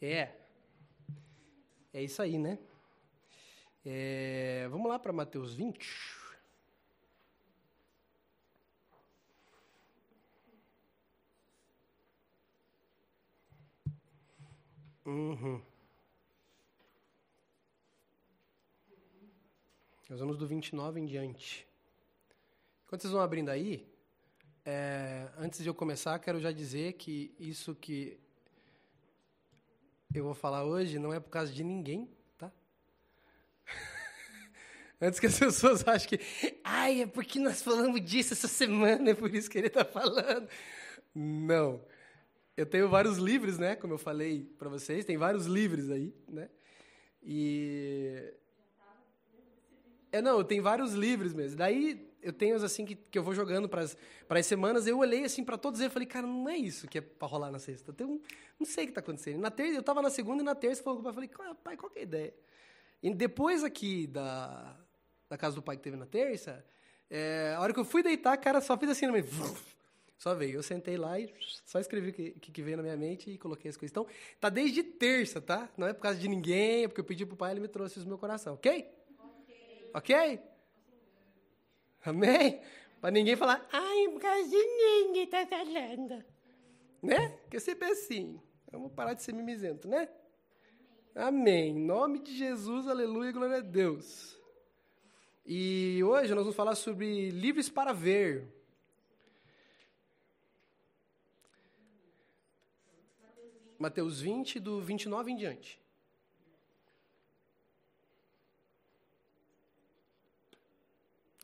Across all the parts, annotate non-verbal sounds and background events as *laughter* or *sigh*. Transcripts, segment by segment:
É. É isso aí, né? É, vamos lá para Mateus 20. Uhum. Nós vamos do 29 em diante. Enquanto vocês vão abrindo aí, é, antes de eu começar, quero já dizer que isso que eu vou falar hoje não é por causa de ninguém, tá? *laughs* Antes que as pessoas achem que, ai, é porque nós falamos disso essa semana, é por isso que ele está falando. Não. Eu tenho vários livros, né? Como eu falei para vocês, tem vários livros aí, né? E. É, não, tem vários livros mesmo. Daí eu tenho assim que, que eu vou jogando para as semanas. Eu olhei assim para todos e falei, cara, não é isso que é para rolar na sexta. Eu um, não sei o que está acontecendo. Na terça, eu estava na segunda e na terça falou com o pai, falei, pai, qual que é a ideia? E depois aqui da, da casa do pai que teve na terça, é, a hora que eu fui deitar, cara, só fiz assim no meio. *laughs* Só veio. Eu sentei lá e só escrevi o que, que veio na minha mente e coloquei as coisas. Então, tá desde terça, tá? Não é por causa de ninguém, é porque eu pedi pro pai, ele me trouxe isso no meu coração, ok? Ok? okay? Amém? Para ninguém falar, ai, por causa de ninguém tá falando. Né? Porque sempre é assim. Vamos parar de ser mimizento, né? Amém. Em nome de Jesus, aleluia, glória a Deus. E hoje nós vamos falar sobre livres para ver. Mateus 20, do 29 em diante.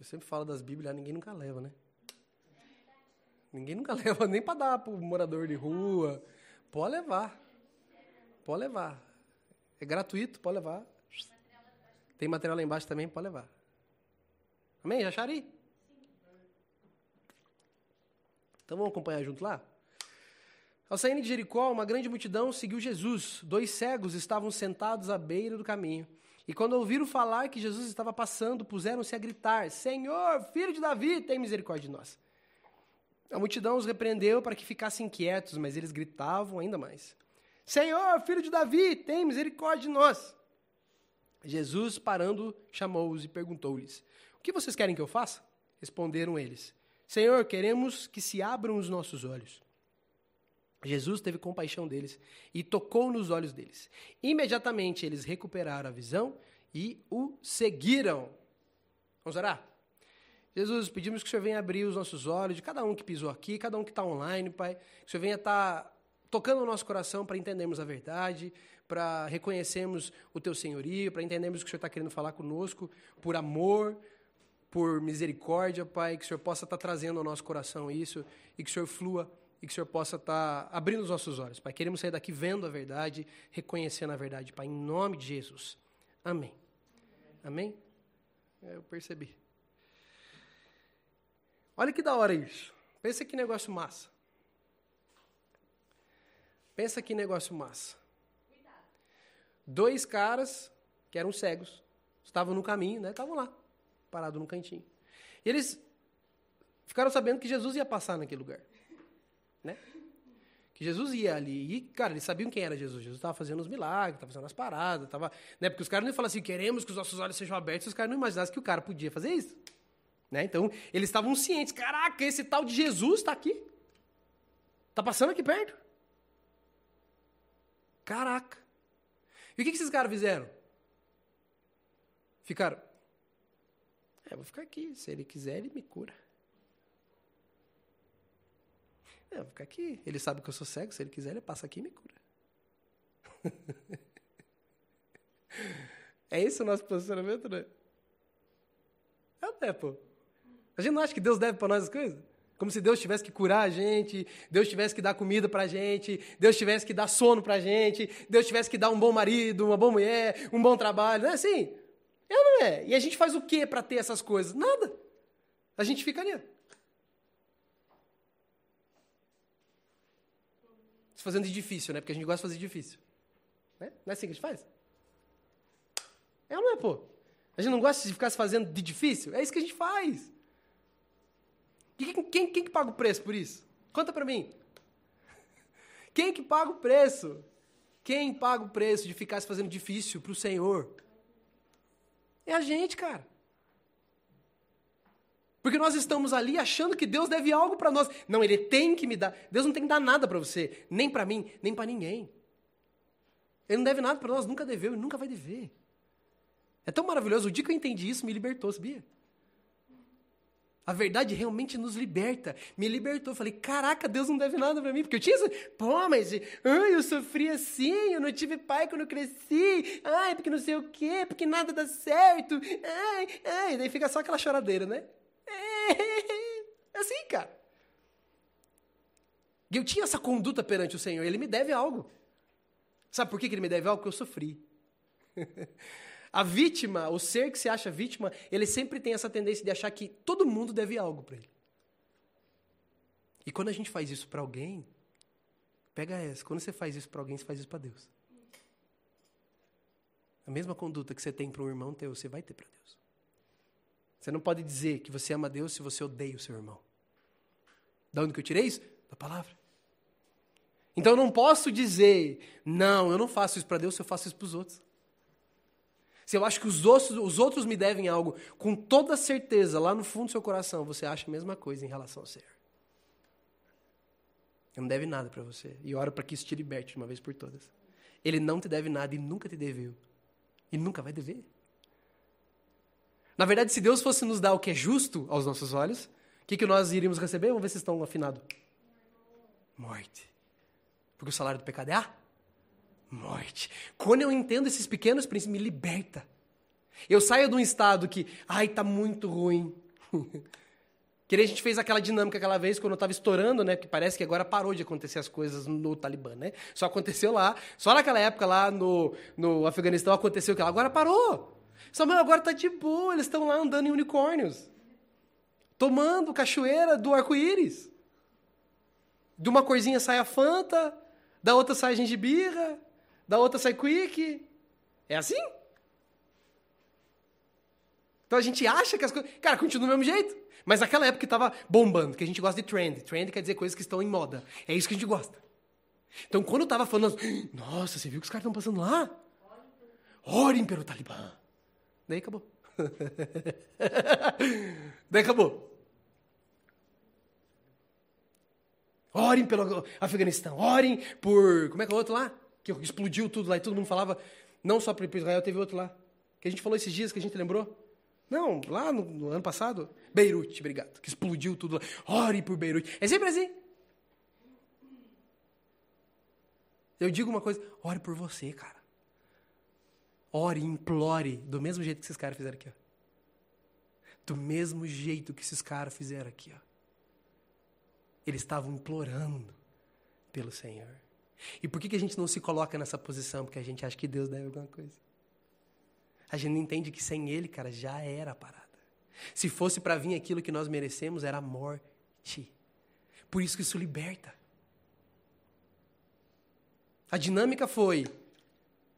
Eu sempre falo das Bíblias, ninguém nunca leva, né? Ninguém nunca *laughs* leva, nem para dar para o morador de rua. Pode levar. Pode levar. É gratuito, pode levar. Tem material lá embaixo também, pode levar. Amém? Já acharam aí? Então vamos acompanhar junto lá? Ao sair de Jericó, uma grande multidão seguiu Jesus. Dois cegos estavam sentados à beira do caminho. E quando ouviram falar que Jesus estava passando, puseram-se a gritar: Senhor, filho de Davi, tem misericórdia de nós. A multidão os repreendeu para que ficassem quietos, mas eles gritavam ainda mais: Senhor, filho de Davi, tem misericórdia de nós. Jesus, parando, chamou-os e perguntou-lhes: O que vocês querem que eu faça? Responderam eles: Senhor, queremos que se abram os nossos olhos. Jesus teve compaixão deles e tocou nos olhos deles. Imediatamente eles recuperaram a visão e o seguiram. Vamos orar? Jesus, pedimos que o Senhor venha abrir os nossos olhos, de cada um que pisou aqui, cada um que está online, Pai. Que o Senhor venha estar tá tocando o nosso coração para entendermos a verdade, para reconhecermos o Teu senhorio, para entendermos o que o Senhor está querendo falar conosco, por amor, por misericórdia, Pai. Que o Senhor possa estar tá trazendo ao nosso coração isso e que o Senhor flua e que o Senhor possa estar tá abrindo os nossos olhos, Pai. Queremos sair daqui vendo a verdade, reconhecendo a verdade, Pai, em nome de Jesus. Amém. Amém? É, eu percebi. Olha que da hora isso. Pensa que negócio massa. Pensa que negócio massa. Dois caras que eram cegos, estavam no caminho, né? Estavam lá, parados no cantinho. E eles ficaram sabendo que Jesus ia passar naquele lugar né? Que Jesus ia ali. E, cara, eles sabiam quem era Jesus. Jesus estava fazendo os milagres, estava fazendo as paradas, estava. Né? Porque os caras não iam falar assim, queremos que os nossos olhos sejam abertos, os caras não imaginassem que o cara podia fazer isso. Né? Então, eles estavam cientes. Caraca, esse tal de Jesus está aqui. Está passando aqui perto. Caraca. E o que, que esses caras fizeram? Ficaram. É, vou ficar aqui. Se ele quiser, ele me cura. É, vou ficar aqui. Ele sabe que eu sou cego, se ele quiser, ele passa aqui e me cura. *laughs* é esse o nosso posicionamento, né? É é, pô. A gente não acha que Deus deve para nós as coisas? Como se Deus tivesse que curar a gente, Deus tivesse que dar comida para a gente, Deus tivesse que dar sono para a gente, Deus tivesse que dar um bom marido, uma boa mulher, um bom trabalho. Não é assim? É não é? E a gente faz o que para ter essas coisas? Nada. A gente fica ali. Fazendo de difícil, né? Porque a gente gosta de fazer difícil. Né? Não é assim que a gente faz? É ou não é, pô? A gente não gosta de ficar se fazendo de difícil? É isso que a gente faz. Quem, quem, quem que paga o preço por isso? Conta pra mim. *laughs* Quem que paga o preço? Quem paga o preço de ficar se fazendo difícil para o Senhor? É a gente, cara. Porque nós estamos ali achando que Deus deve algo para nós. Não, Ele tem que me dar. Deus não tem que dar nada para você, nem para mim, nem para ninguém. Ele não deve nada para nós, nunca deveu e nunca vai dever. É tão maravilhoso. O dia que eu entendi isso, me libertou, sabia? A verdade realmente nos liberta. Me libertou. Eu falei, caraca, Deus não deve nada para mim. Porque eu tinha isso. Pô, mas ai, eu sofri assim, eu não tive pai quando eu cresci. Ai, porque não sei o quê, porque nada dá certo. Ai, ai. Daí fica só aquela choradeira, né? *laughs* É assim, cara. E eu tinha essa conduta perante o Senhor. Ele me deve algo. Sabe por que ele me deve algo? Porque eu sofri. *laughs* A vítima, o ser que se acha vítima, ele sempre tem essa tendência de achar que todo mundo deve algo para ele. E quando a gente faz isso para alguém, pega essa, quando você faz isso para alguém, você faz isso para Deus. A mesma conduta que você tem para um irmão teu, você vai ter para Deus. Você não pode dizer que você ama Deus se você odeia o seu irmão. Da onde que eu tirei isso? Da palavra. Então eu não posso dizer, não, eu não faço isso para Deus eu faço isso para os outros. Se eu acho que os outros, os outros me devem algo, com toda certeza, lá no fundo do seu coração, você acha a mesma coisa em relação ao Senhor. Ele não deve nada para você. E oro para que isso te liberte de uma vez por todas. Ele não te deve nada e nunca te deveu. E nunca vai dever. Na verdade, se Deus fosse nos dar o que é justo aos nossos olhos, o que, que nós iríamos receber? Vamos ver se estão afinados. Morte. Porque o salário do pecado é a morte. Quando eu entendo esses pequenos princípios, me liberta. Eu saio de um estado que, ai, tá muito ruim. *laughs* que a gente fez aquela dinâmica aquela vez quando eu estava estourando, né? Porque parece que agora parou de acontecer as coisas no Talibã, né? Só aconteceu lá, só naquela época lá no, no Afeganistão aconteceu que agora parou. Samuel agora tá de boa, eles estão lá andando em unicórnios. Tomando cachoeira do arco-íris. De uma corzinha sai a Fanta, da outra sai a gengibirra, da outra sai quick. É assim? Então a gente acha que as coisas. Cara, continua do mesmo jeito. Mas naquela época estava bombando, que a gente gosta de trend. Trend quer dizer coisas que estão em moda. É isso que a gente gosta. Então quando estava falando, nossa, você viu que os caras estão passando lá? Orem pelo Talibã. Daí acabou. *laughs* Daí acabou. Orem pelo Afeganistão, orem por. Como é que é o outro lá? Que explodiu tudo lá e todo mundo falava. Não só para Israel, teve outro lá. Que a gente falou esses dias, que a gente lembrou. Não, lá no, no ano passado. Beirute, obrigado. Que explodiu tudo lá. Ore por Beirute. É sempre assim. Eu digo uma coisa: ore por você, cara. Ore, implore, do mesmo jeito que esses caras fizeram aqui. Ó. Do mesmo jeito que esses caras fizeram aqui. Ó. Eles estavam implorando pelo Senhor. E por que, que a gente não se coloca nessa posição? Porque a gente acha que Deus deve alguma coisa. A gente não entende que sem Ele, cara, já era a parada. Se fosse para vir aquilo que nós merecemos, era a morte. Por isso que isso liberta. A dinâmica foi: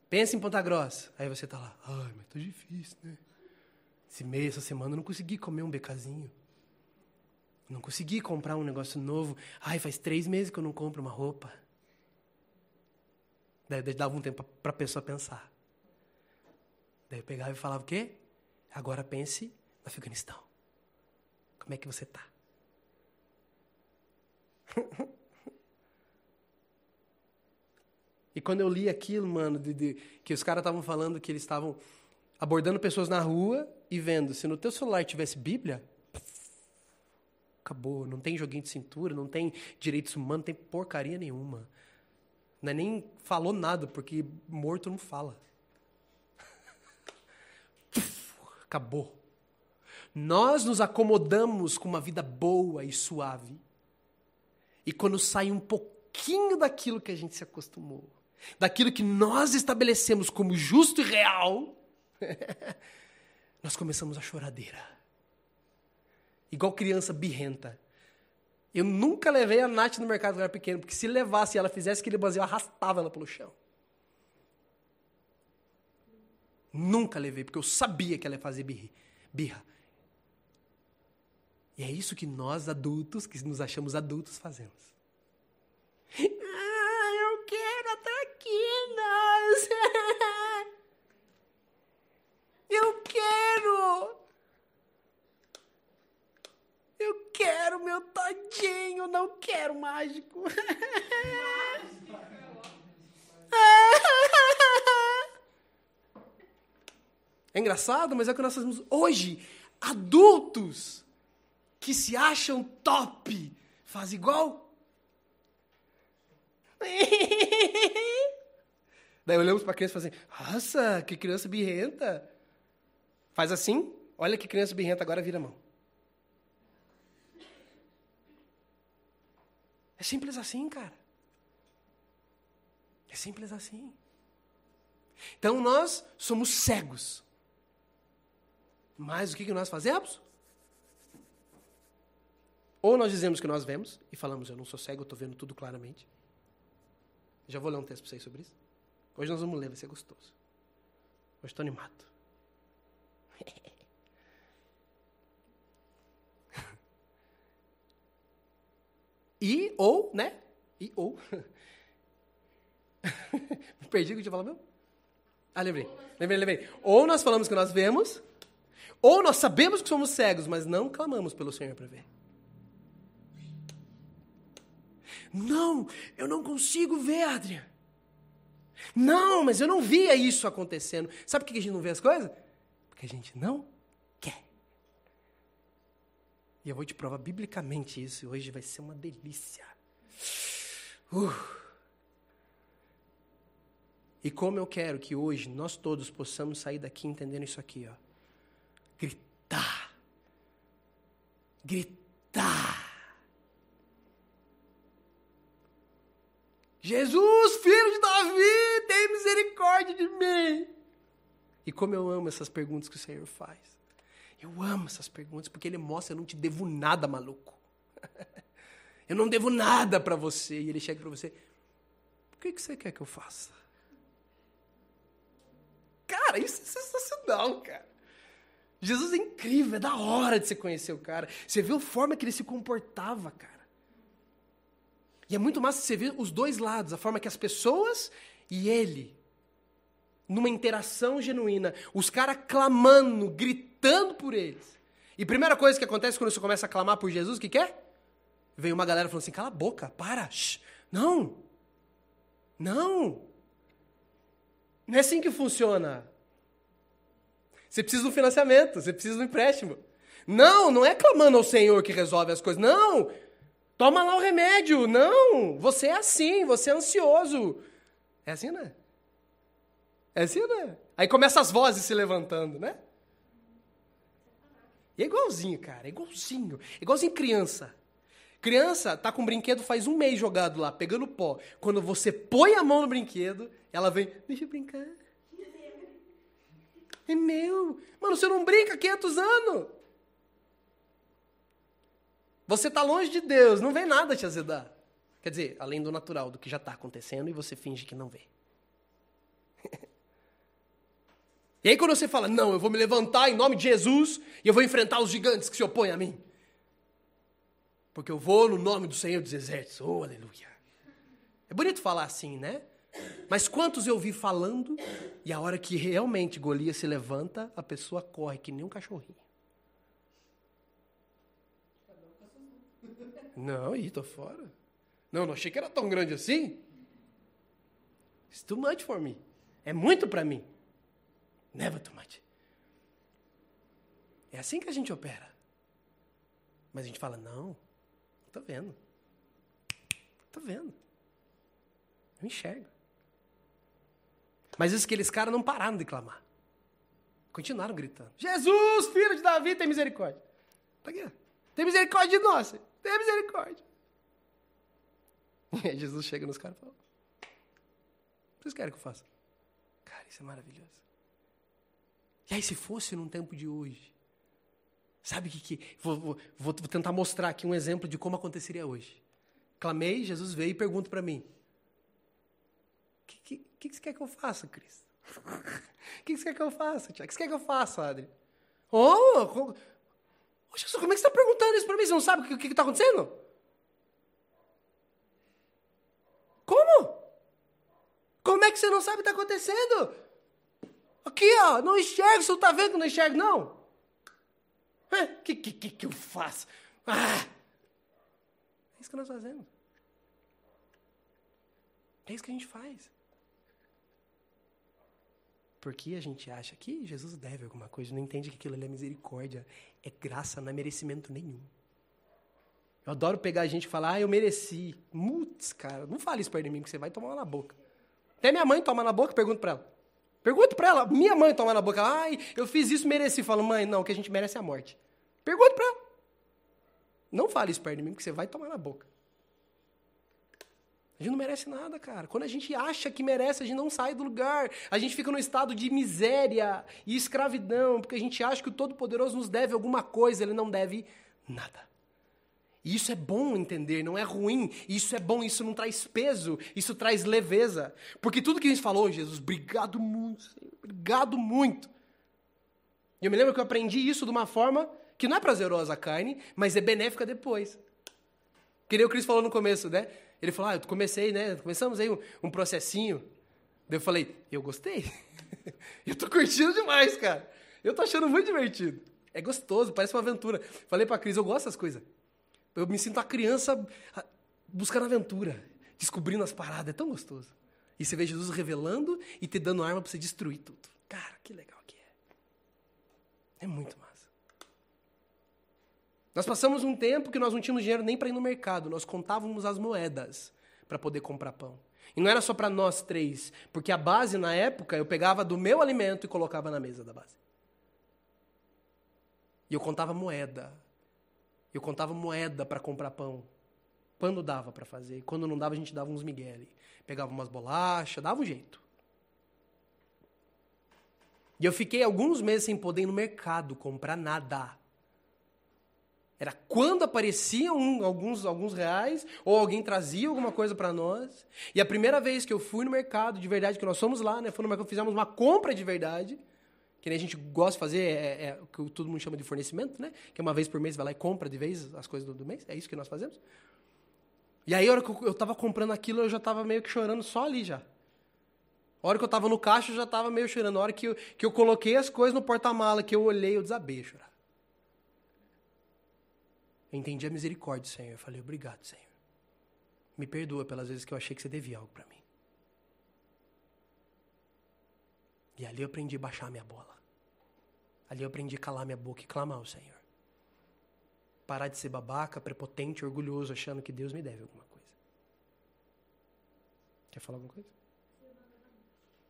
Pensa em Ponta Grossa. Aí você tá lá, ai, mas tô difícil, né? Esse mês, essa semana, eu não consegui comer um becazinho. Não consegui comprar um negócio novo. Ai, faz três meses que eu não compro uma roupa. Daí dava um tempo para a pessoa pensar. Daí eu pegava e falava o quê? Agora pense no Afeganistão. Como é que você tá? *laughs* E quando eu li aquilo, mano, de, de, que os caras estavam falando que eles estavam abordando pessoas na rua e vendo, se no teu celular tivesse Bíblia, acabou, não tem joguinho de cintura, não tem direitos humanos, não tem porcaria nenhuma. É nem falou nada, porque morto não fala. *laughs* acabou. Nós nos acomodamos com uma vida boa e suave. E quando sai um pouquinho daquilo que a gente se acostumou, daquilo que nós estabelecemos como justo e real, *laughs* nós começamos a choradeira. Igual criança birrenta. Eu nunca levei a Nath no mercado quando era pequeno, porque se levasse e ela fizesse aquele banzinho, eu arrastava ela pelo chão. Nunca levei, porque eu sabia que ela ia fazer birra. E é isso que nós adultos, que nos achamos adultos, fazemos. esquinas. *laughs* Eu quero. Eu quero meu todinho, não quero mágico. *laughs* É engraçado, mas é que nós fazemos Hoje, adultos que se acham top fazem igual. *laughs* Daí olhamos para a criança e falamos assim: Nossa, que criança birrenta. Faz assim, olha que criança birrenta, agora vira a mão. É simples assim, cara. É simples assim. Então nós somos cegos. Mas o que, que nós fazemos? Ou nós dizemos que nós vemos e falamos, eu não sou cego, eu estou vendo tudo claramente. Já vou ler um texto para vocês sobre isso. Hoje nós vamos ler, vai ser gostoso. Hoje estou animado. *laughs* e, ou, né? E, ou. *laughs* Perdi o que eu tinha falado mesmo? Ah, lembrei. Lembrei, lembrei. Ou nós falamos que nós vemos, ou nós sabemos que somos cegos, mas não clamamos pelo Senhor para ver. Não, eu não consigo ver, Adriano. Não, mas eu não via isso acontecendo. Sabe por que a gente não vê as coisas? Porque a gente não quer. E eu vou te provar biblicamente isso. E hoje vai ser uma delícia. Uh. E como eu quero que hoje nós todos possamos sair daqui entendendo isso aqui, ó. Gritar. Gritar. Jesus, filho de Davi, tem misericórdia de mim. E como eu amo essas perguntas que o Senhor faz. Eu amo essas perguntas porque ele mostra, eu não te devo nada, maluco. *laughs* Eu não devo nada para você. E ele chega para você, o que, que você quer que eu faça? Cara, isso é sensacional, cara. Jesus é incrível, é da hora de você conhecer o cara. Você vê a forma que ele se comportava, cara. E é muito massa você ver os dois lados, a forma que as pessoas e ele, numa interação genuína, os caras clamando, gritando por eles. E primeira coisa que acontece quando você começa a clamar por Jesus, o que, que é? Vem uma galera falando assim: cala a boca, para, shh, não, não. Não é assim que funciona. Você precisa de um financiamento, você precisa de um empréstimo. Não, não é clamando ao Senhor que resolve as coisas. Não, Toma lá o remédio. Não, você é assim, você é ansioso. É assim, né? É assim, né? Aí começa as vozes se levantando, né? E é igualzinho, cara, é igualzinho. É igualzinho criança. Criança tá com o brinquedo faz um mês jogado lá, pegando pó. Quando você põe a mão no brinquedo, ela vem, deixa eu brincar. É meu. Mano, você não brinca há 500 anos. Você está longe de Deus, não vem nada te azedar. Quer dizer, além do natural, do que já está acontecendo e você finge que não vê. *laughs* e aí quando você fala, não, eu vou me levantar em nome de Jesus e eu vou enfrentar os gigantes que se opõem a mim. Porque eu vou no nome do Senhor dos Exércitos. Oh, aleluia. É bonito falar assim, né? Mas quantos eu vi falando e a hora que realmente Golias se levanta, a pessoa corre que nem um cachorrinho. Não, ih, tô fora. Não, não achei que era tão grande assim. It's too much for me. É muito para mim. Never too much. É assim que a gente opera. Mas a gente fala, não, tô vendo. Tô vendo. Eu enxergo. Mas isso aqueles caras não pararam de clamar. Continuaram gritando. Jesus, filho de Davi, tem misericórdia. Tá aqui. Tem misericórdia de nós. Tenha misericórdia. *laughs* E aí Jesus chega nos caras e fala: vocês querem que eu faça? Cara, isso é maravilhoso. E aí, se fosse num tempo de hoje, sabe o que, que vou, vou, vou, tentar mostrar aqui um exemplo de como aconteceria hoje. Clamei, Jesus veio e pergunta para mim: O que, que, que, você quer que eu faça, Cristo? O *laughs* que, que você quer que eu faça, Tiago? O que você quer que eu faça, Adri? Oh, Ô, Jesus, como é que você está perguntando isso para mim? Você não sabe o que está acontecendo? Como? Como é que você não sabe o que está acontecendo? Aqui, ó, não enxergo, você não está vendo que não enxergo, não? O que, que, que, que eu faço? Ah! isso que nós fazemos. É isso que a gente faz. Porque a gente acha que Jesus deve alguma coisa, não entende que aquilo ali é misericórdia, é graça, não é merecimento nenhum. Eu adoro pegar a gente e falar, ah, eu mereci. Mutz, cara, não fale isso perto de mim, que você vai tomar na boca. Até minha mãe toma na boca, pergunto pra ela. Pergunto pra ela, minha mãe toma na boca, ai, eu fiz isso, mereci. Falo, mãe, não, o que a gente merece é a morte. Pergunto pra ela. Não fale isso perto de mim, porque você vai tomar na boca. A gente não merece nada, cara. Quando a gente acha que merece, a gente não sai do lugar. A gente fica num estado de miséria e escravidão, porque a gente acha que o Todo-Poderoso nos deve alguma coisa, ele não deve nada. E isso é bom entender, não é ruim. Isso é bom, isso não traz peso, isso traz leveza. Porque tudo que a gente falou, Jesus, obrigado muito, Senhor, obrigado muito. E eu me lembro que eu aprendi isso de uma forma que não é prazerosa a carne, mas é benéfica depois. Que nem o Cris falou no começo, né? Ele falou, ah, eu comecei, né? Começamos aí um, um processinho. Daí eu falei, eu gostei. *laughs* eu tô curtindo demais, cara. Eu tô achando muito divertido. É gostoso, parece uma aventura. Falei pra Cris, eu gosto dessas coisas. Eu me sinto a criança buscando aventura, descobrindo as paradas. É tão gostoso. E você vê Jesus revelando e te dando arma pra você destruir tudo. Cara, que legal que é. É muito massa. Nós passamos um tempo que nós não tínhamos dinheiro nem para ir no mercado, nós contávamos as moedas para poder comprar pão. E não era só para nós três, porque a base na época eu pegava do meu alimento e colocava na mesa da base. E eu contava moeda. Eu contava moeda para comprar pão. Quando dava para fazer. Quando não dava, a gente dava uns miguele. Pegava umas bolachas, dava um jeito. E eu fiquei alguns meses sem poder ir no mercado comprar nada. Era quando apareciam um, alguns, alguns reais, ou alguém trazia alguma coisa para nós. E a primeira vez que eu fui no mercado, de verdade, que nós fomos lá, né? Foi no mercado, fizemos uma compra de verdade. Que nem a gente gosta de fazer, é, é, o que todo mundo chama de fornecimento, né? Que é uma vez por mês, vai lá e compra de vez as coisas do, do mês. É isso que nós fazemos. E aí, a hora que eu, eu tava comprando aquilo, eu já tava meio que chorando só ali já. A hora que eu tava no caixa, eu já tava meio chorando. A hora que eu, que eu coloquei as coisas no porta-mala, que eu olhei, eu desabei a chorar. Eu entendi a misericórdia do Senhor. Eu falei, obrigado, Senhor. Me perdoa pelas vezes que eu achei que você devia algo para mim. E ali eu aprendi a baixar minha bola. Ali eu aprendi a calar minha boca e clamar ao Senhor. Parar de ser babaca, prepotente, orgulhoso, achando que Deus me deve alguma coisa. Quer falar alguma coisa?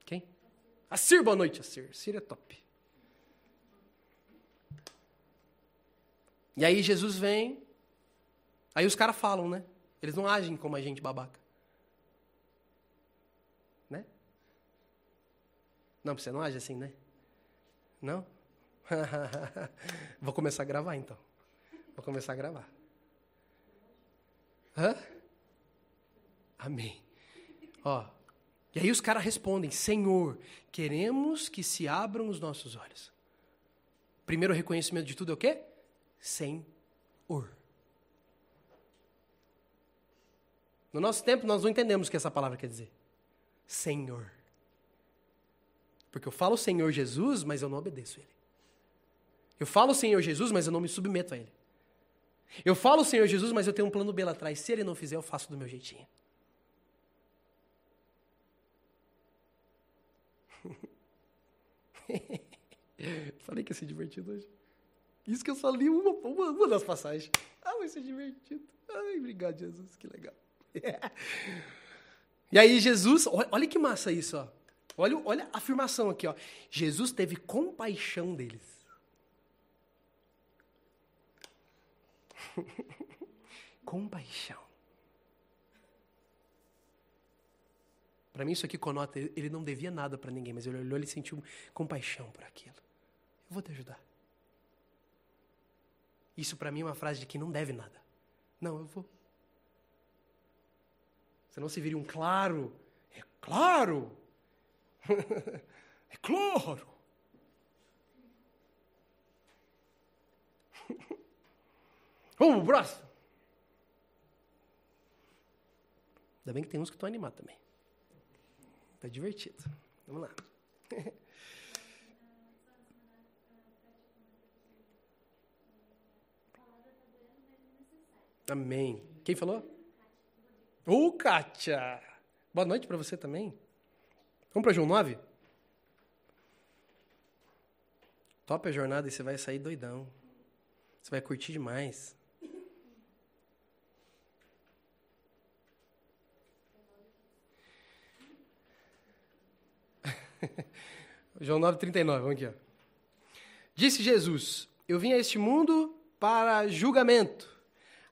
Quem? A Cir, boa noite, a Cir. Cir é top. E aí Jesus vem, aí os caras falam, né? Eles não agem como a gente babaca. Né? Não, você não age assim, né? Não? *laughs* Vou começar a gravar então. Vou começar a gravar. Hã? Amém. Ó. E aí os caras respondem: Senhor, queremos que se abram os nossos olhos. Primeiro reconhecimento de tudo é o quê? Senhor. No nosso tempo, nós não entendemos o que essa palavra quer dizer. Senhor. Porque eu falo Senhor Jesus, mas eu não obedeço Ele. Eu falo Senhor Jesus, mas eu não me submeto a Ele. Eu falo Senhor Jesus, mas eu tenho um plano B lá atrás. Se Ele não fizer, eu faço do meu jeitinho. *laughs* Falei que ia ser divertido hoje. Isso que eu só li uma, uma, uma das passagens. Ah, vai ser divertido. Ai, obrigado, Jesus, que legal. *laughs* E aí, Jesus, olha que massa isso, ó. Olha, olha a afirmação aqui, ó. Jesus teve compaixão deles. *laughs* compaixão. Para mim, isso aqui conota, ele não devia nada para ninguém, mas ele olhou e sentiu compaixão por aquilo. Eu vou te ajudar. Isso para mim é uma frase de que não deve nada. Não, eu vou. Você não se viria um claro. É claro. *laughs* é claro. Vamos próximo. Ainda bem que tem uns que estão animados também. Tá divertido. Vamos lá. *laughs* Amém. Quem falou? Ô, Kátia! Boa noite para você também. Vamos para João 9? Topa a jornada e você vai sair doidão. Você vai curtir demais. *laughs* João 9,39, vamos aqui. Ó. Disse Jesus: Eu vim a este mundo para julgamento,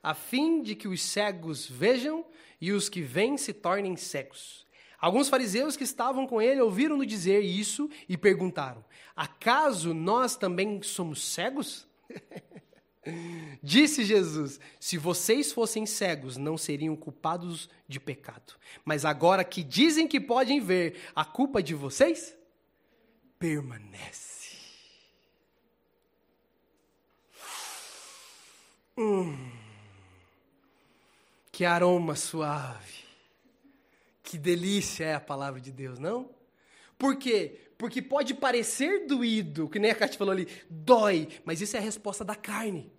a fim de que os cegos vejam e os que vêm se tornem cegos. Alguns fariseus que estavam com ele ouviram-no dizer isso e perguntaram: Acaso nós também somos cegos? *laughs* Disse Jesus: Se vocês fossem cegos, não seriam culpados de pecado. Mas agora que dizem que podem ver, a culpa de vocês permanece. Hum, que aroma suave. Que delícia é a palavra de Deus, não? Por quê? Porque pode parecer doído, que nem a Cátia falou ali, dói, mas isso é a resposta da carne.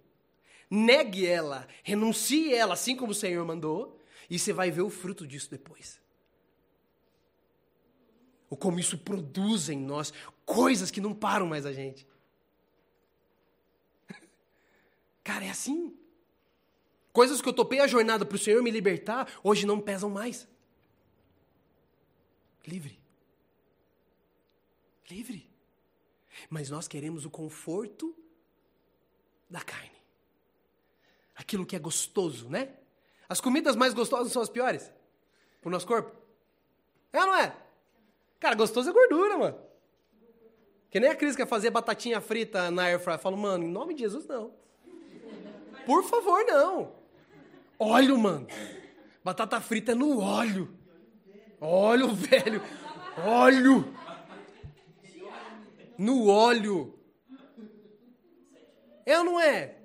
Negue ela, renuncie ela, assim como o Senhor mandou, e você vai ver o fruto disso depois. Ou como isso produz em nós coisas que não param mais a gente. *laughs* Cara, é assim. Coisas que eu topei a jornada para o Senhor me libertar, hoje não pesam mais. Livre. Livre. Mas nós queremos o conforto da carne. Aquilo que é gostoso, né? As comidas mais gostosas são as piores para o nosso corpo. É ou não é? Cara, gostoso é gordura, mano. Que nem a Cris quer fazer batatinha frita na air fry. Eu falo, mano, em nome de Jesus, não. Por favor, não. Óleo, mano. Batata frita é no óleo. Óleo, velho. Óleo. No óleo. É ou não é?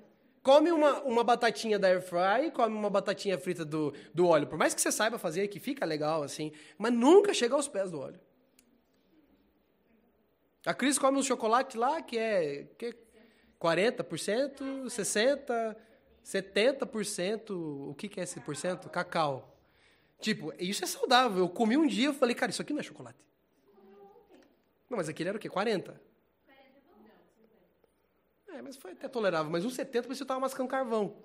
Come uma, uma batatinha da air fry, come uma batatinha frita do, do óleo. Por mais que você saiba fazer, que fica legal assim, mas nunca chega aos pés do óleo. A Cris come um chocolate lá que é, que é 40%, 60%, 70%. O que, que é esse por cento? Cacau. Tipo, isso é saudável. Eu comi um dia e falei, cara, isso aqui não é chocolate. Não, mas aquele era o quê? 40? É, mas foi até tolerável. Mas um 70 parecia que eu tava mascando carvão.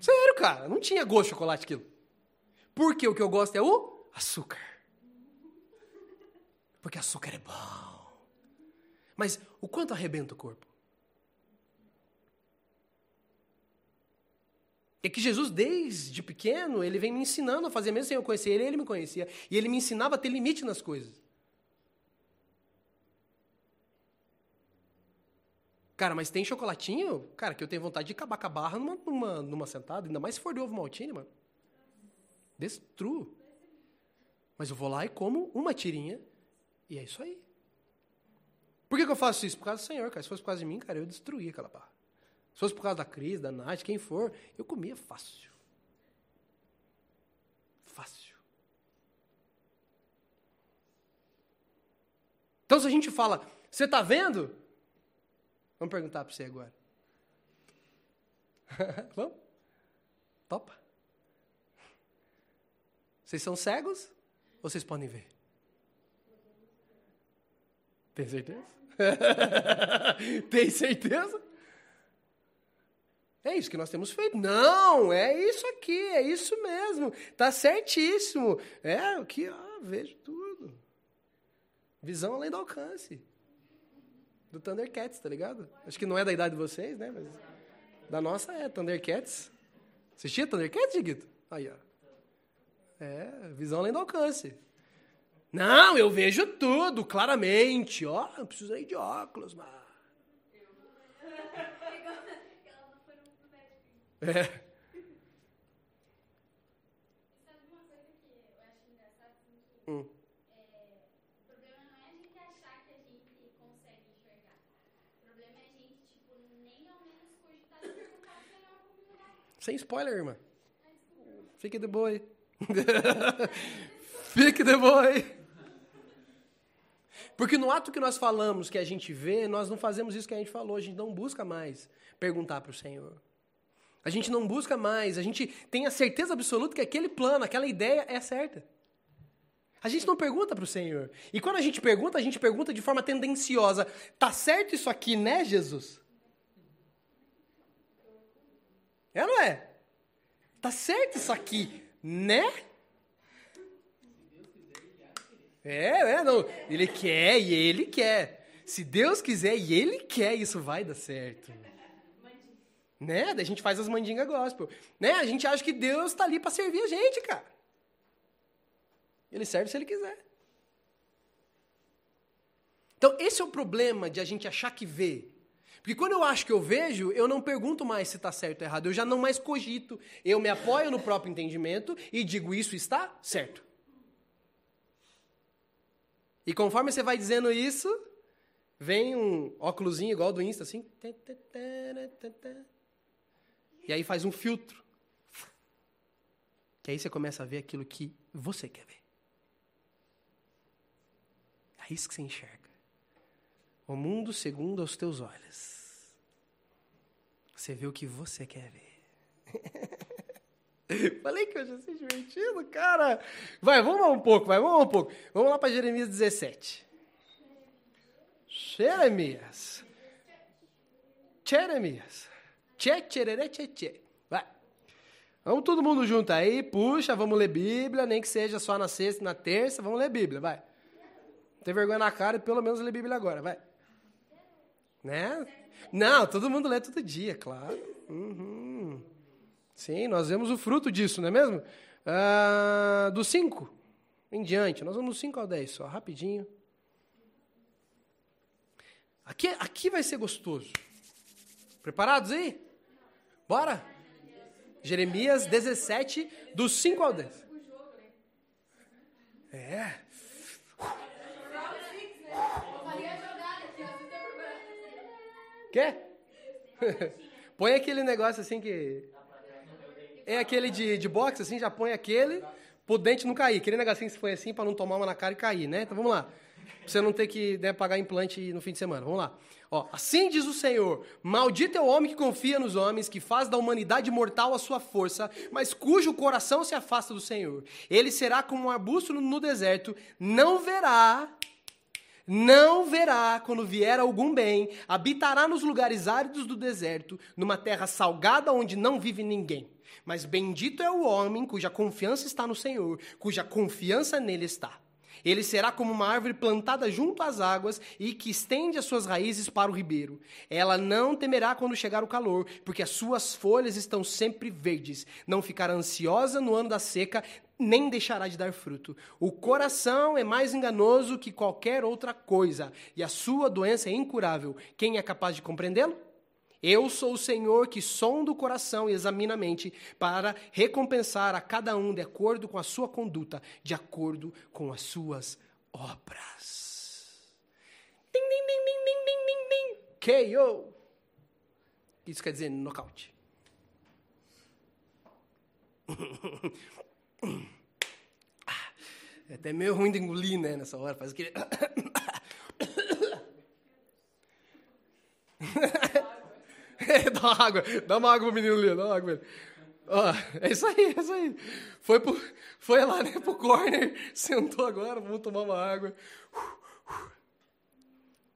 Sério, cara. Não tinha gosto de chocolate aquilo. Porque o que eu gosto é o açúcar. Porque açúcar é bom. Mas o quanto arrebenta o corpo? É que Jesus, desde pequeno, ele vem me ensinando a fazer, mesmo sem eu conhecer ele, ele me conhecia. E ele me ensinava a ter limite nas coisas. Cara, mas tem chocolatinho, cara, que eu tenho vontade de acabar com a barra numa, numa, numa sentada, ainda mais se for de ovo maltine, mano. Destruo. Mas eu vou lá e como uma tirinha, e é isso aí. Por que, que eu faço isso? Por causa do Senhor, cara. Se fosse por causa de mim, cara, eu destruía aquela barra. Se fosse por causa da Cris, da Nath, quem for, eu comia fácil. Fácil. Então, se a gente fala, você está vendo? Vamos perguntar para você agora. *laughs* Vamos? Topa? Vocês são cegos ou vocês podem ver? Tem certeza? *laughs* Tem certeza? É isso que nós temos feito. Não, é isso aqui, é isso mesmo. Tá certíssimo. É o que, ó, vejo tudo. Visão além do alcance. Do Thundercats, tá ligado? Acho que não é da idade de vocês, né? Mas da nossa é Thundercats. Assistia Thundercats, Diguito? Aí, ó. É, visão além do alcance. Não, eu vejo tudo, claramente. Ó, não preciso ir de óculos, mas É. Sabe uma coisa que eu acho engraçado? Assim, que, Hum. é, o problema não é a gente achar que a gente consegue enxergar. O problema é a gente, tipo, nem ao menos cogitar de perguntar ao Senhor como mudar. Sem spoiler, irmã. Fique de boa aí. *laughs* Fique de boa aí. Porque no ato que nós falamos, que a gente vê, nós não fazemos isso que a gente falou, a gente não busca mais perguntar para o Senhor. A gente não busca mais, a gente tem a certeza absoluta que aquele plano, aquela ideia é certa. A gente não pergunta para o Senhor. E quando a gente pergunta, a gente pergunta de forma tendenciosa. Tá certo isso aqui, né, Jesus? É ou não é? Tá certo isso aqui, né? É, é, não. Ele quer e ele quer. Se Deus quiser e ele quer, isso vai dar certo. Né? Daí a gente faz as mandingas gospel. Né? A gente acha que Deus está ali para servir a gente, cara. Ele serve se ele quiser. Então, esse é o problema de a gente achar que vê. Porque quando eu acho que eu vejo, eu não pergunto mais se está certo ou errado. Eu já não mais cogito. Eu me apoio no próprio entendimento e digo isso está certo. E conforme você vai dizendo isso, vem um óculosinho igual do Insta, assim. E aí faz um filtro. Que aí você começa a ver aquilo que você quer ver. É isso que você enxerga. O mundo segundo aos teus olhos. Você vê o que você quer ver. *laughs* Falei que hoje ia ser divertido, cara. Vai, vamos lá um pouco, vai, vamos lá um pouco. Vamos lá para Jeremias 17. Jeremias. Jeremias. Tchê, tchererê, tchê, tchê. Vai. Vamos todo mundo junto aí, puxa, vamos ler Bíblia, nem que seja só na sexta na terça, vamos ler Bíblia, vai. Não tem vergonha na cara e pelo menos ler Bíblia agora, vai. Né? Não, todo mundo lê todo dia, claro. Uhum. Sim, nós vemos o fruto disso, não é mesmo? Ah, do 5 em diante. Nós vamos do 5 ao 10 só, rapidinho. Aqui, aqui vai ser gostoso. Preparados aí? Bora? Jeremias 17, do 5 ao 10. É. Quer? *laughs* põe aquele negócio assim que. É aquele de, de boxe, assim, já põe aquele pro dente não cair. Aquele negocinho que foi assim para não tomar uma na cara e cair, né? Então vamos lá. Pra você não ter que né, pagar implante no fim de semana. Vamos lá. Ó, assim diz o Senhor: Maldito é o homem que confia nos homens, que faz da humanidade mortal a sua força, mas cujo coração se afasta do Senhor. Ele será como um arbusto no deserto, não verá não verá quando vier algum bem, habitará nos lugares áridos do deserto, numa terra salgada onde não vive ninguém. Mas bendito é o homem cuja confiança está no Senhor, cuja confiança nele está. Ele será como uma árvore plantada junto às águas e que estende as suas raízes para o ribeiro. Ela não temerá quando chegar o calor, porque as suas folhas estão sempre verdes. Não ficará ansiosa no ano da seca, nem deixará de dar fruto. O coração é mais enganoso que qualquer outra coisa, e a sua doença é incurável. Quem é capaz de compreendê-lo? Eu sou o Senhor que sonda o coração e examina a mente para recompensar a cada um de acordo com a sua conduta, de acordo com as suas obras. Ding, ding, ding, ding, ding, ding, ding, ding. KO. Isso quer dizer nocaute. É até meio ruim de engolir, né, nessa hora. Faz aquele. *laughs* dá uma água, dá uma água pro menino ali, dá uma água pra ele. Ó, é isso aí, é isso aí. Foi, pro, foi lá, né, pro corner, *laughs* sentou agora, vamos tomar uma água.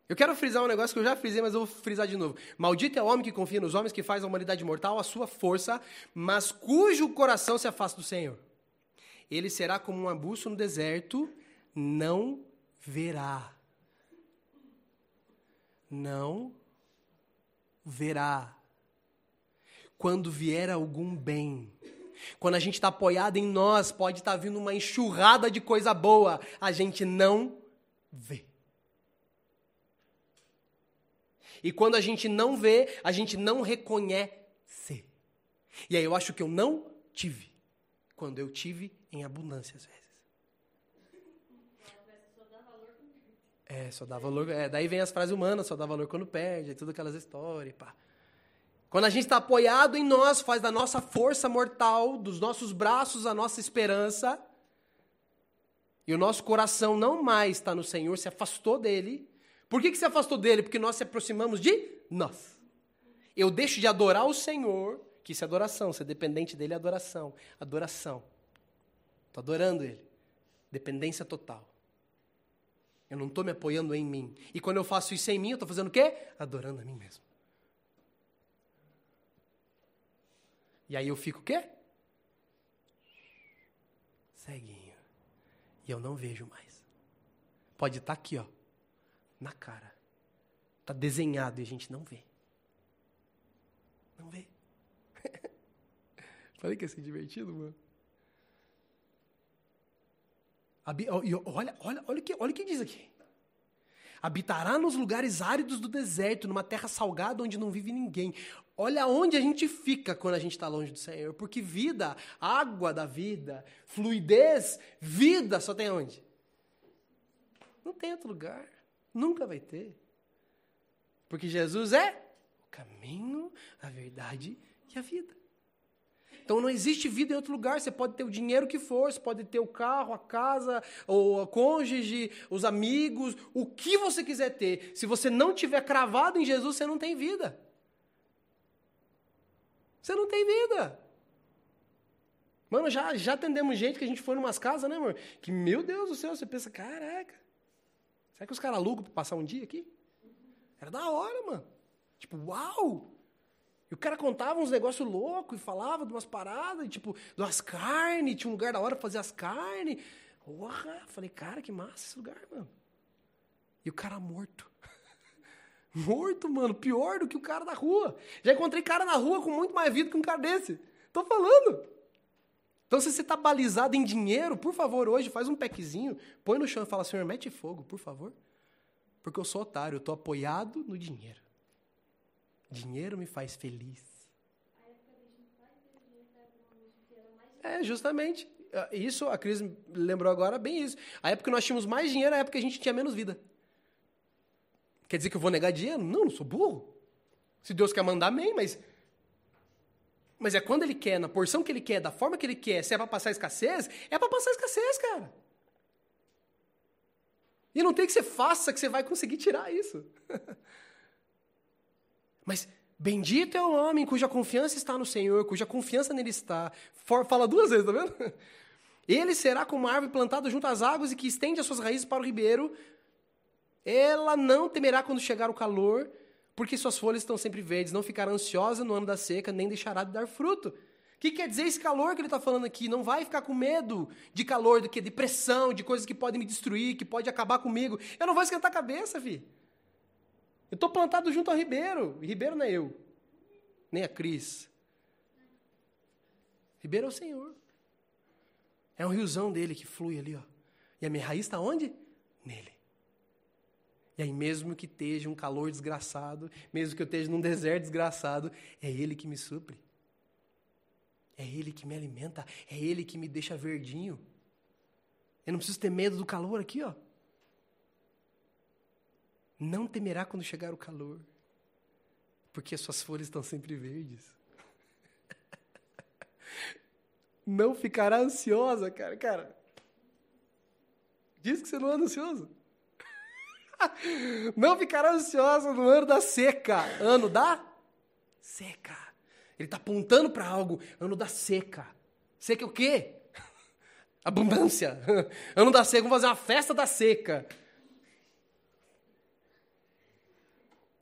Eu quero frisar um negócio que eu já frisei, mas eu vou frisar de novo. Maldito é o homem que confia nos homens, que faz a humanidade mortal a sua força, mas cujo coração se afasta do Senhor. Ele será como um arbusto no deserto, não verá. Não verá. Quando vier algum bem, quando a gente está apoiado em nós, pode estar tá vindo uma enxurrada de coisa boa, a gente não vê. E quando a gente não vê, a gente não reconhece. E aí eu acho que eu não tive. Quando eu tive em abundância às vezes. É, só dá valor. É, daí vem as frases humanas, só dá valor quando perde, é tudo aquelas histórias, pá. Quando a gente está apoiado em nós, faz da nossa força mortal, dos nossos braços a nossa esperança, e o nosso coração não mais está no Senhor, se afastou dele. Por que, que se afastou dele? Porque nós se aproximamos de nós. Eu deixo de adorar o Senhor, que isso é adoração. Ser dependente dele é adoração. Adoração. Estou adorando ele. Dependência total. Eu não estou me apoiando em mim. E quando eu faço isso em mim, eu estou fazendo o quê? Adorando a mim mesmo. E aí eu fico o quê? Ceguinho. E eu não vejo mais. Pode estar tá aqui, ó, na cara. Está desenhado e a gente não vê. Não vê. *laughs* Falei que ia ser divertido, mano. Olha, olha, olha, o que, olha o que diz aqui. Habitará nos lugares áridos do deserto, numa terra salgada onde não vive ninguém. Olha onde a gente fica quando a gente está longe do Senhor. Porque vida, água da vida, fluidez, vida só tem onde? Não tem outro lugar. Nunca vai ter. Porque Jesus é o caminho, a verdade e a vida. Então não existe vida em outro lugar. Você pode ter o dinheiro que for, você pode ter o carro, a casa, o cônjuge, os amigos, o que você quiser ter. Se você não tiver cravado em Jesus, você não tem vida. Você não tem vida. Mano, já, já atendemos gente que a gente foi em umas casas, né, amor? Que, meu Deus do céu, você pensa, caraca, será que os caras alugam para passar um dia aqui? Era da hora, mano. Tipo, uau! E o cara contava uns negócios loucos e falava de umas paradas, tipo, de umas carnes, tinha um lugar da hora pra fazer as carnes. Porra! Falei, cara, que massa esse lugar, mano. E o cara morto. *laughs* morto, mano. Pior do que o cara da rua. Já encontrei cara na rua com muito mais vida que um cara desse. Tô falando. Então, se você está balizado em dinheiro, por favor, hoje faz um pequezinho, põe no chão e fala, Senhor, mete fogo, por favor. Porque eu sou otário, eu estou apoiado no dinheiro. Dinheiro me faz feliz. É, justamente. É, isso, a Cris lembrou agora bem isso. A época que nós tínhamos mais dinheiro, é a época que a gente tinha menos vida. Quer dizer que eu vou negar dinheiro? Não, não sou burro. Se Deus quer mandar, amém, mas. Mas é quando Ele quer, na porção que Ele quer, da forma que Ele quer, se é para passar escassez, é para passar escassez, cara. E não tem que ser faça que você vai conseguir tirar isso. *laughs* Mas bendito é o homem cuja confiança está no Senhor, cuja confiança nele está. For, fala duas vezes, tá vendo? *laughs* Ele será como uma árvore plantada junto às águas e que estende as suas raízes para o ribeiro. Ela não temerá quando chegar o calor, porque suas folhas estão sempre verdes. Não ficará ansiosa no ano da seca, nem deixará de dar fruto. O que quer dizer esse calor que ele está falando aqui? Não vai ficar com medo de calor, do que? De pressão, de coisas que podem me destruir, que pode acabar comigo. Eu não vou esquentar a cabeça, filho. Eu estou plantado junto ao Ribeiro. E Ribeiro não é eu, nem a Cris. Ribeiro é o Senhor. É um riozão dele que flui ali, ó. E a minha raiz está onde? Nele. E aí, mesmo que esteja um calor desgraçado, mesmo que eu esteja num deserto desgraçado, é Ele que me supre. É Ele que me alimenta. É Ele que me deixa verdinho. Eu não preciso ter medo do calor aqui, ó. Não temerá quando chegar o calor, porque as suas folhas estão sempre verdes. *laughs* Não ficará ansiosa, cara. Cara, diz que você não anda ansioso. *laughs* Não ficará ansiosa no ano da seca. Ano da seca. Ele está apontando para algo. Ano da seca. Seca é o quê? *laughs* Abundância. Ano da seca, vamos fazer uma festa da seca.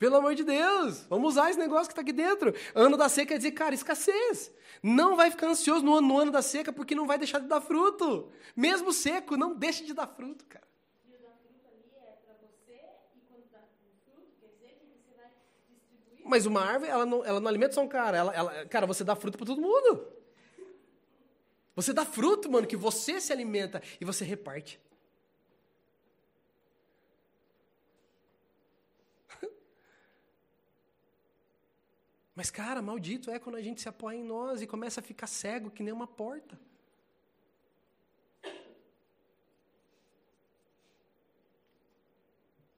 Pelo amor de Deus, vamos usar esse negócio que está aqui dentro. Ano da seca quer dizer, cara, escassez. Não vai ficar ansioso no ano, no ano da seca porque não vai deixar de dar fruto. Mesmo seco, não deixe de dar fruto, cara. E o dar fruto ali é para você e quando dá fruto, quer dizer que você vai distribuir. Mas uma árvore, ela não, ela não alimenta só um cara. Ela, ela, cara, você dá fruto para todo mundo. Você dá fruto, mano, que você se alimenta e você reparte. Mas, cara, maldito é quando a gente se apoia em nós e começa a ficar cego que nem uma porta.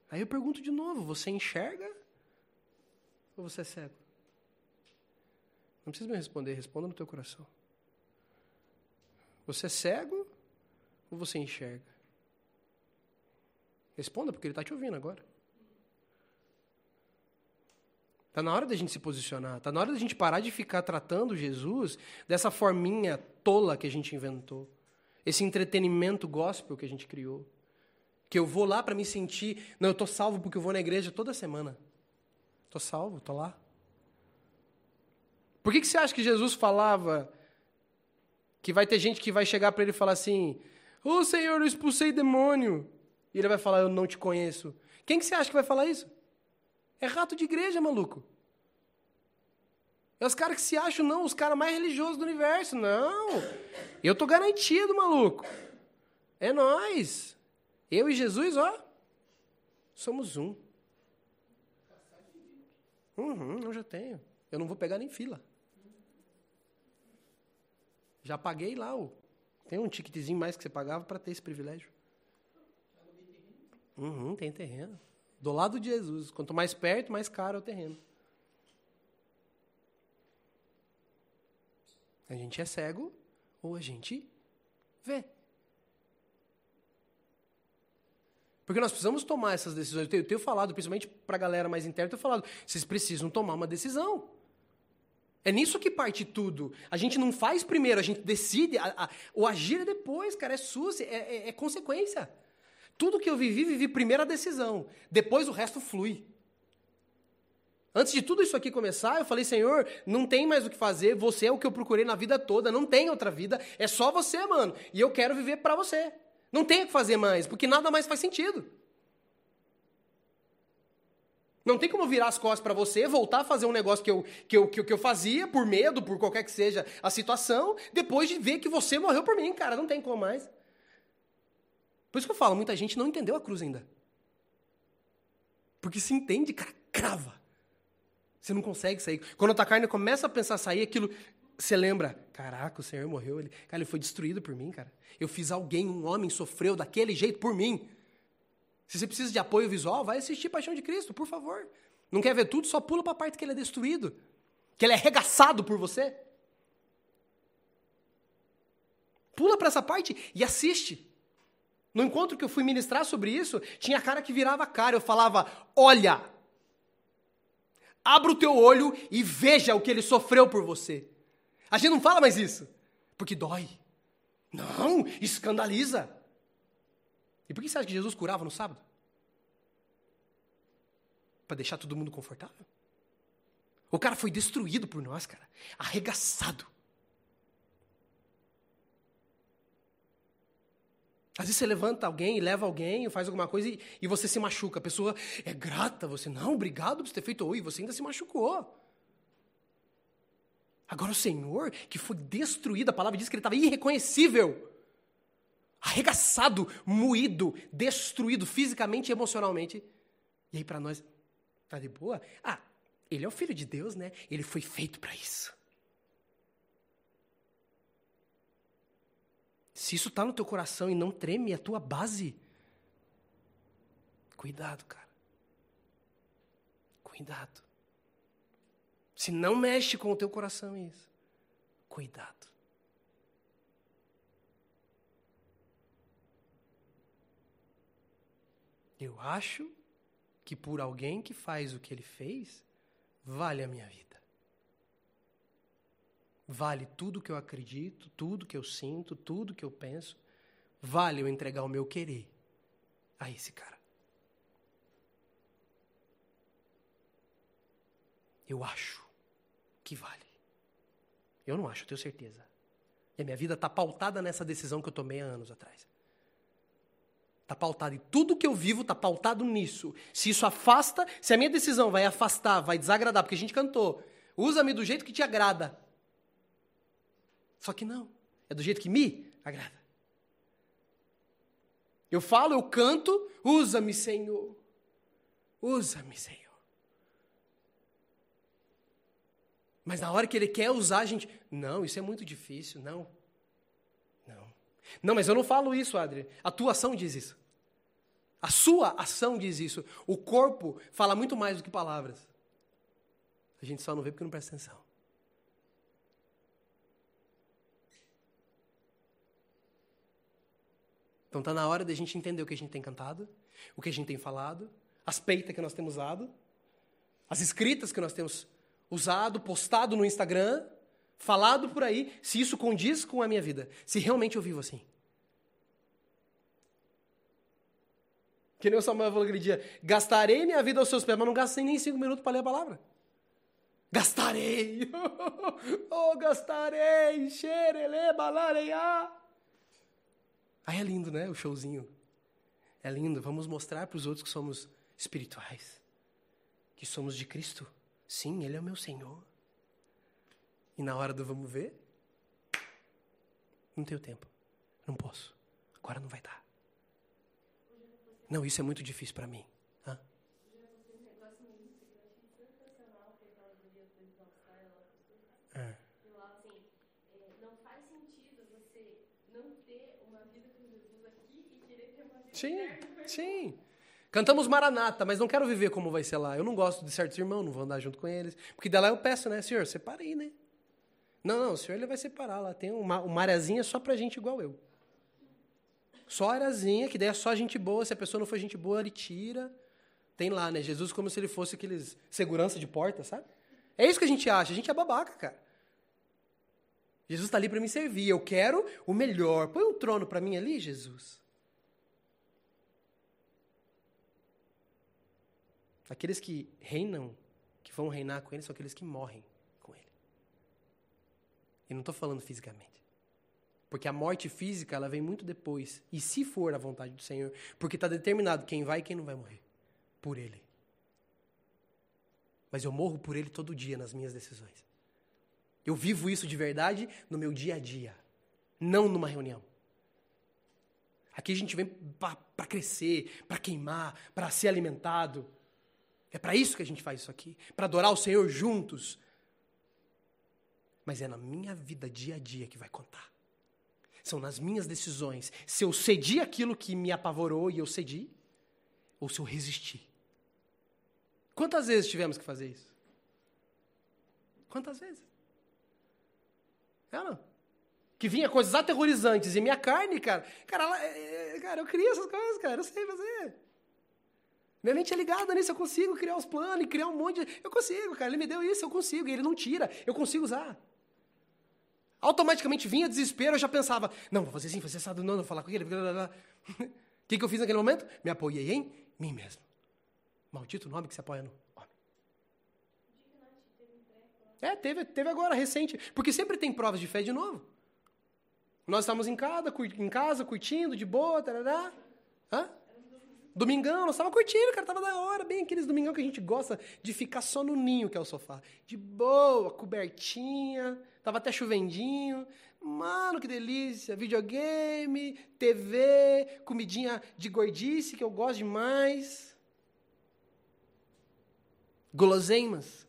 Aí eu pergunto de novo: você enxerga ou você é cego? Não precisa me responder, responda no teu coração. Você é cego ou você enxerga? Responda, porque ele está te ouvindo agora. Tá na hora da gente se posicionar. Tá na hora da gente parar de ficar tratando Jesus dessa forminha tola que a gente inventou. Esse entretenimento gospel que a gente criou. Que eu vou lá para me sentir. Não, eu tô salvo porque eu vou na igreja toda semana. Tô salvo, tô lá. Por que, que você acha que Jesus falava que vai ter gente que vai chegar para ele e falar assim: Ô oh, Senhor, eu expulsei demônio. E ele vai falar: Eu não te conheço. Quem que você acha que vai falar isso? É rato de igreja, maluco. É os caras que se acham, não, os caras mais religiosos do universo. Não. Eu tô garantido, maluco. É nós. Eu e Jesus, ó. Somos um. Uhum, eu já tenho. Eu não vou pegar nem fila. Já paguei lá o. Tem um ticketzinho mais que você pagava para ter esse privilégio. Uhum, tem terreno. Do lado de Jesus. Quanto mais perto, mais caro é o terreno. A gente é cego ou a gente vê. Porque nós precisamos tomar essas decisões. Eu tenho, eu tenho falado, principalmente para a galera mais interna, eu tenho falado, vocês precisam tomar uma decisão. É nisso que parte tudo. A gente não faz primeiro, a gente decide. A, a, o agir é depois, cara, é sua, é, é, é consequência. Tudo que eu vivi, vivi primeiro a decisão. Depois o resto flui. Antes de tudo isso aqui começar, eu falei, Senhor, não tem mais o que fazer, você é o que eu procurei na vida toda, não tem outra vida, é só você, mano. E eu quero viver para você. Não tem o que fazer mais, porque nada mais faz sentido. Não tem como virar as costas para você, voltar a fazer um negócio que eu, que, eu, que, eu, que eu fazia, por medo, por qualquer que seja a situação, depois de ver que você morreu por mim, cara. Não tem como mais. Por isso que eu falo, muita gente não entendeu a cruz ainda. Porque se entende, cara, crava. Você não consegue sair. Quando a tua carne começa a pensar sair, aquilo. Você lembra? Caraca, o Senhor morreu. Ele, cara, ele foi destruído por mim, cara. Eu fiz alguém, um homem, sofreu daquele jeito por mim. Se você precisa de apoio visual, vai assistir Paixão de Cristo, por favor. Não quer ver tudo? Só pula para a parte que ele é destruído. Que ele é arregaçado por você. Pula para essa parte e assiste. No encontro que eu fui ministrar sobre isso, tinha cara que virava cara. Eu falava: Olha, abra o teu olho e veja o que ele sofreu por você. A gente não fala mais isso, porque dói. Não, escandaliza. E por que você acha que Jesus curava no sábado? Para deixar todo mundo confortável? O cara foi destruído por nós, cara. Arregaçado. Às vezes você levanta alguém, leva alguém, faz alguma coisa e, e, você se machuca. A pessoa é grata, você, não, obrigado por ter feito oi, você ainda se machucou. Agora o Senhor, que foi destruído, a palavra diz que ele estava irreconhecível, arregaçado, moído, destruído fisicamente e emocionalmente. E aí para nós, tá de boa? Ah, ele é o filho de Deus, né? Ele foi feito para isso. Se isso está no teu coração e não treme a tua base, cuidado, cara. Cuidado. Se não mexe com o teu coração isso, cuidado. Eu acho que por alguém que faz o que ele fez, vale a minha vida. Vale tudo que eu acredito, tudo que eu sinto, tudo que eu penso. Vale eu entregar o meu querer a esse cara. Eu acho que vale. Eu não acho, eu tenho certeza. E a minha vida está pautada nessa decisão que eu tomei há anos atrás. Está pautado. E tudo que eu vivo está pautado nisso. Se isso afasta, se a minha decisão vai afastar, vai desagradar, porque a gente cantou, usa-me do jeito que te agrada. Só que não. É do jeito que me agrada. Eu falo, eu canto, usa-me, Senhor. Usa-me, Senhor. Mas na hora que ele quer usar, a gente. Não, isso é muito difícil. Não. Não. Não, mas eu não falo isso, Adri. A tua ação diz isso. A sua ação diz isso. O corpo fala muito mais do que palavras. A gente só não vê porque não presta atenção. Então está na hora da gente entender o que a gente tem cantado, o que a gente tem falado, as peitas que nós temos dado, As escritas que nós temos usado, postado no Instagram, falado por aí, se isso condiz com a minha vida, se realmente eu vivo assim. Que nem o Samuel falou aquele dia: gastarei minha vida aos seus pés, mas não gastei nem cinco minutos para ler a palavra. Gastarei! *laughs* oh, gastarei! Xerele, balareia! Aí é lindo, né? O showzinho. É lindo. Vamos mostrar para os outros que somos espirituais. Que somos de Cristo. Sim, Ele é o meu Senhor. E na hora do vamos ver, não tenho tempo. Não posso. Agora não vai dar. Não, isso é muito difícil para mim. Hã? É. Sim, sim. Cantamos Maranata, mas não quero viver como vai ser lá. Eu não gosto de certos irmãos, não vou andar junto com eles. Porque daí lá eu peço, né? Senhor, separa aí, né? Não, não, o senhor ele vai separar lá. Tem uma, uma areazinha só pra gente igual eu. Só areazinha, que daí é só gente boa. Se a pessoa não for gente boa, ele tira. Tem lá, né? Jesus como se ele fosse aqueles segurança de porta, sabe? É isso que a gente acha. A gente é babaca, cara. Jesus está ali para me servir. Eu quero o melhor. Põe um trono para mim ali, Jesus. Aqueles que reinam, que vão reinar com ele, são aqueles que morrem com ele. E não estou falando fisicamente. Porque a morte física, ela vem muito depois. E se for a vontade do Senhor, porque está determinado quem vai e quem não vai morrer. Por ele. Mas eu morro por ele todo dia nas minhas decisões. Eu vivo isso de verdade no meu dia a dia. Não numa reunião. Aqui a gente vem para crescer, para queimar, para ser alimentado. É para isso que a gente faz isso aqui, para adorar o Senhor juntos. Mas é na minha vida dia a dia que vai contar. São nas minhas decisões. Se eu cedi aquilo que me apavorou e eu cedi, ou se eu resisti. Quantas vezes tivemos que fazer isso? Quantas vezes? É não? Que vinha coisas aterrorizantes e minha carne, cara. Cara, ela, é, é, cara, eu queria essas coisas, cara. Eu sei fazer. Minha mente é ligada nisso, eu consigo criar os planos e criar um monte de. Eu consigo, cara. Ele me deu isso, eu consigo. E ele não tira, eu consigo usar. Automaticamente vinha desespero, eu já pensava, não, vou fazer assim, fazer assado, não, não vou falar com ele. O *laughs* que, que eu fiz naquele momento? Me apoiei em mim mesmo. Maldito nome que se apoia no homem. É, teve, teve agora, recente. Porque sempre tem provas de fé de novo. Nós estávamos em casa, em casa curtindo, de boa, tarará. Hã? Domingão, nós estávamos curtindo, cara, tava da hora, bem aqueles domingão que a gente gosta de ficar só no ninho, que é o sofá. De boa, cobertinha, tava até chovendinho. Mano, que delícia! Videogame, TV, comidinha de gordice, que eu gosto demais. Guloseimas.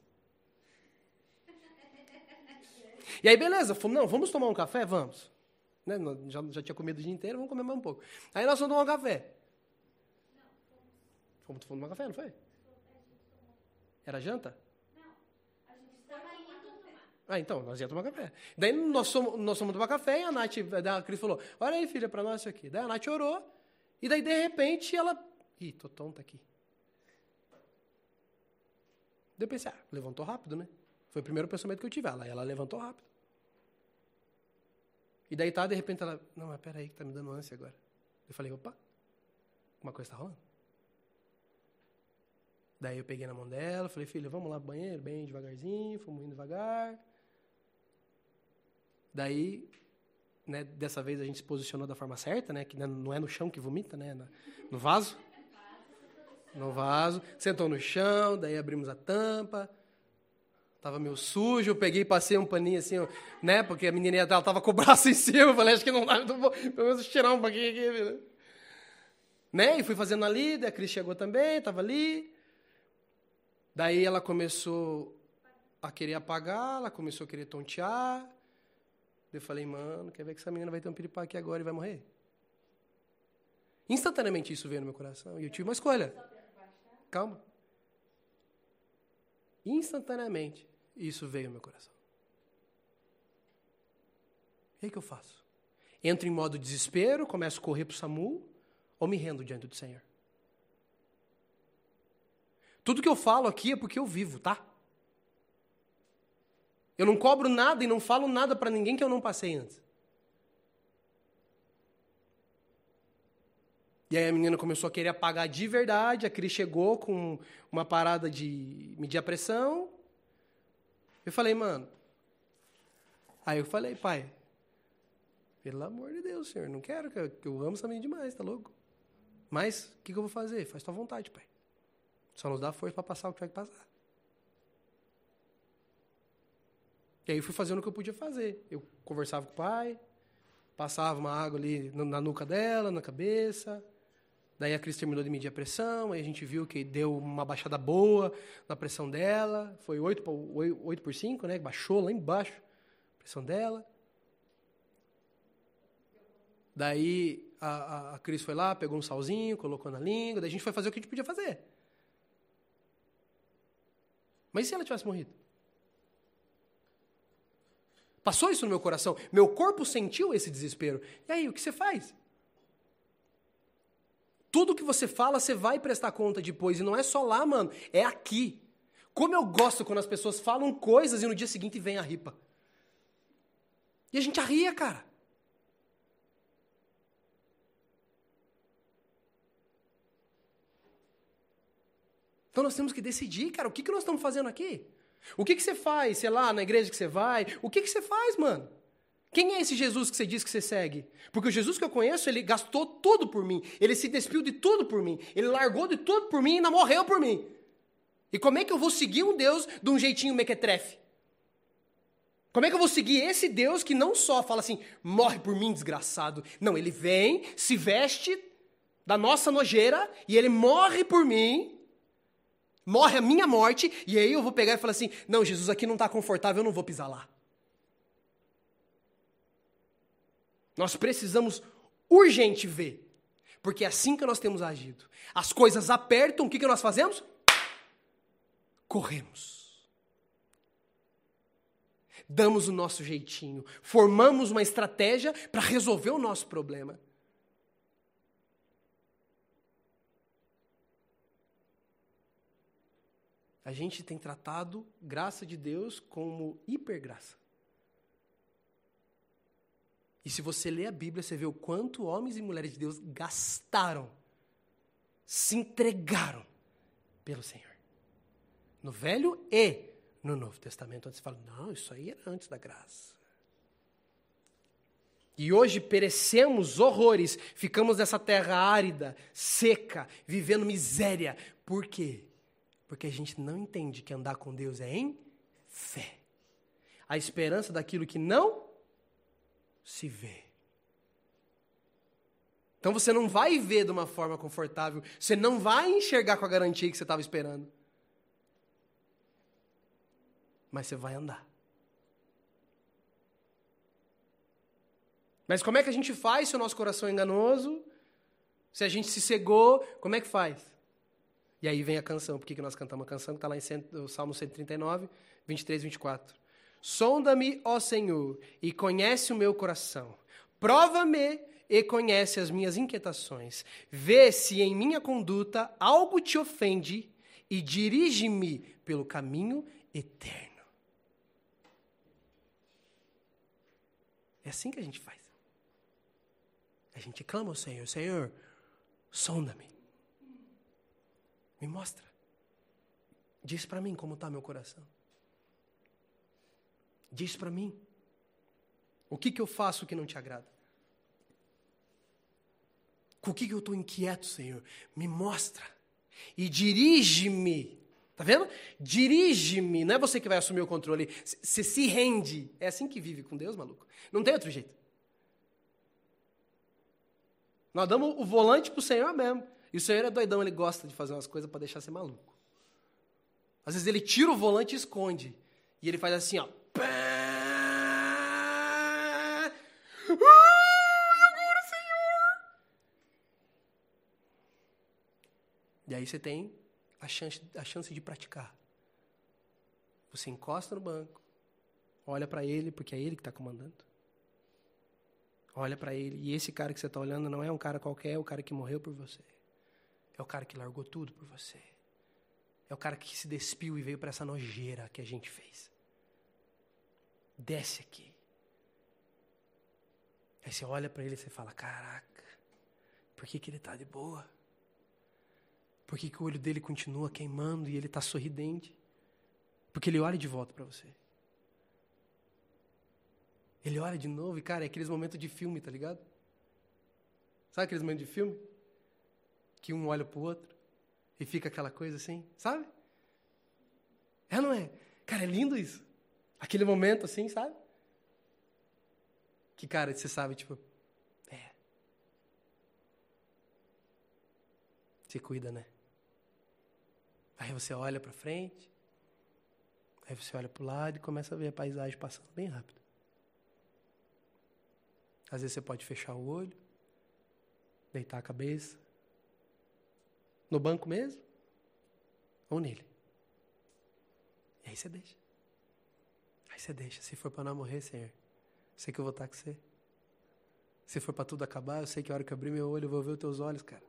*laughs* E aí, beleza, fomos, não, vamos tomar um café? Vamos. Né? Já, já tinha comido o dia inteiro, vamos comer mais um pouco. Aí nós fomos tomar um café. Fomos, tomar café, não foi? Era janta? Ah, então, nós íamos tomar café. Daí nós fomos, nós fomos tomar café e a Nath, a Cris falou, olha aí, filha, para nós isso aqui. Daí a Nath orou, e daí, de repente, ela... Ih, tô tonta aqui. Daí eu pensei, ah, levantou rápido, né? Foi o primeiro pensamento que eu tive. Ela, ela levantou rápido. E daí tá, de repente, ela... Não, mas peraí, que tá me dando ânsia agora. Eu falei, opa, uma coisa tá rolando. Daí eu peguei na mão dela, falei, filha, vamos lá pro banheiro, bem devagarzinho, fomos indo devagar. Daí, né, dessa vez a gente se posicionou da forma certa, né, que não é no chão que vomita, né, no vaso. No vaso. Sentou no chão, daí abrimos a tampa. Tava meio sujo, eu peguei e passei um paninho assim, né, porque a menininha dela tava com o braço *laughs* em cima, eu falei, acho que não dá, então vou pelo menos tirar um pouquinho aqui, né? né? E fui fazendo ali, daí a Cris chegou também, tava ali. Daí ela começou a querer apagar, ela começou a querer tontear. Eu falei, mano, quer ver que essa menina vai ter um piripá aqui agora e vai morrer? Instantaneamente isso veio no meu coração. E eu tive uma escolha. Calma. Instantaneamente isso veio no meu coração. E aí que eu faço? Entro em modo desespero, começo a correr para o SAMU ou me rendo diante do Senhor? Tudo que eu falo aqui é porque eu vivo, tá? Eu não cobro nada e não falo nada para ninguém que eu não passei antes. E aí a menina começou a querer apagar de verdade, a Cris chegou com uma parada de medir a pressão. Eu falei, mano. Aí eu falei, pai, pelo amor de Deus, senhor, não quero, que eu, amo essa menina demais, tá louco? Mas o que, que eu vou fazer? Faz tua vontade, pai. Só nos dá força para passar o que tiver que passar. E aí eu fui fazendo o que eu podia fazer. Eu conversava com o pai, passava uma água ali na nuca dela, na cabeça. Daí a Cris terminou de medir a pressão, aí a gente viu que deu uma baixada boa na pressão dela. Foi 8 por, 8 por 5, né? Baixou lá embaixo a pressão dela. Daí a, a, a Cris foi lá, pegou um salzinho, colocou na língua, daí a gente foi fazer o que a gente podia fazer. Mas e se ela tivesse morrido? Passou isso no meu coração. Meu corpo sentiu esse desespero. E aí, o que você faz? Tudo que você fala, você vai prestar conta depois. E não é só lá, mano. É aqui. Como eu gosto quando as pessoas falam coisas e no dia seguinte vem a ripa. E a gente arria, cara. Então nós temos que decidir, cara, o que, que nós estamos fazendo aqui? O que, que você faz, sei lá, na igreja que você vai? O que, que você faz, mano? Quem é esse Jesus que você diz que você segue? Porque o Jesus que eu conheço, ele gastou tudo por mim. Ele se despiu de tudo por mim. Ele largou de tudo por mim e ainda morreu por mim. E como é que eu vou seguir um Deus de um jeitinho mequetrefe? Como é que eu vou seguir esse Deus que não só fala assim, morre por mim, desgraçado. Não, ele vem, se veste da nossa nojeira e ele morre por mim morre a minha morte, e aí eu vou pegar e falar assim: não, Jesus aqui não está confortável, eu não vou pisar lá. Nós precisamos urgente ver, porque é assim que nós temos agido. As coisas apertam, o que, que nós fazemos? Corremos. Damos o nosso jeitinho, formamos uma estratégia para resolver o nosso problema. A gente tem tratado graça de Deus como hipergraça. E se você lê a Bíblia, você vê o quanto homens e mulheres de Deus gastaram, se entregaram pelo Senhor. No Velho e no Novo Testamento, onde se fala, não, isso aí era antes da graça. E hoje perecemos horrores, ficamos nessa terra árida, seca, vivendo miséria. Por quê? Porque a gente não entende que andar com Deus é em fé. A esperança daquilo que não se vê. Então você não vai ver de uma forma confortável, você não vai enxergar com a garantia que você estava esperando. Mas você vai andar. Mas como é que a gente faz se o nosso coração é enganoso? Se a gente se cegou, como é que faz? E aí vem a canção. Por que, que nós cantamos a canção? Está lá em cento, Salmo 139, 23, 24. Sonda-me, ó Senhor, e conhece o meu coração. Prova-me e conhece as minhas inquietações. Vê se em minha conduta algo te ofende e dirige-me pelo caminho eterno. É assim que a gente faz. A gente clama ao Senhor: Senhor, sonda-me. Me mostra. Diz para mim como está meu coração. Diz para mim. O que, que eu faço que não te agrada? Com o que, que eu estou inquieto, Senhor? Me mostra. E dirige-me. Tá vendo? Dirige-me. Não é você que vai assumir o controle. Você se rende. É assim que vive com Deus, maluco. Não tem outro jeito. Nós damos o volante pro Senhor mesmo. E o Senhor é doidão, ele gosta de fazer umas coisas para deixar você maluco. Às vezes ele tira o volante e esconde. E ele faz assim, ó. Ai, agora, Senhor! E aí você tem a chance, a chance de praticar. Você encosta no banco, olha para ele, porque é ele que está comandando. Olha para ele. E esse cara que você está olhando não é um cara qualquer, é o cara que morreu por você. É o cara que largou tudo por você. é o cara que se despiu e veio para essa nojeira que a gente fez. Desce aqui. Aí você olha para ele e você fala: Caraca, por que, que ele está de boa? Por que, que o olho dele continua queimando e ele está sorridente? Porque ele olha de volta para você. Ele olha de novo e, cara, é aqueles momentos de filme, tá ligado? Sabe aqueles momentos de filme? Que um olha pro outro e fica aquela coisa assim, sabe? É não é? Cara, é lindo isso. Aquele momento assim, sabe? Que, cara, você sabe, tipo, é. Você cuida, né? Aí você olha para frente, aí você olha para o lado e começa a ver a paisagem passando bem rápido. Às vezes você pode fechar o olho, deitar a cabeça, no banco mesmo, ou nele. E aí você deixa. Aí você deixa. Se for para não morrer, Senhor, sei que eu vou estar com você. Se for para tudo acabar, eu sei que a hora que eu abrir meu olho, eu vou ver os teus olhos, cara.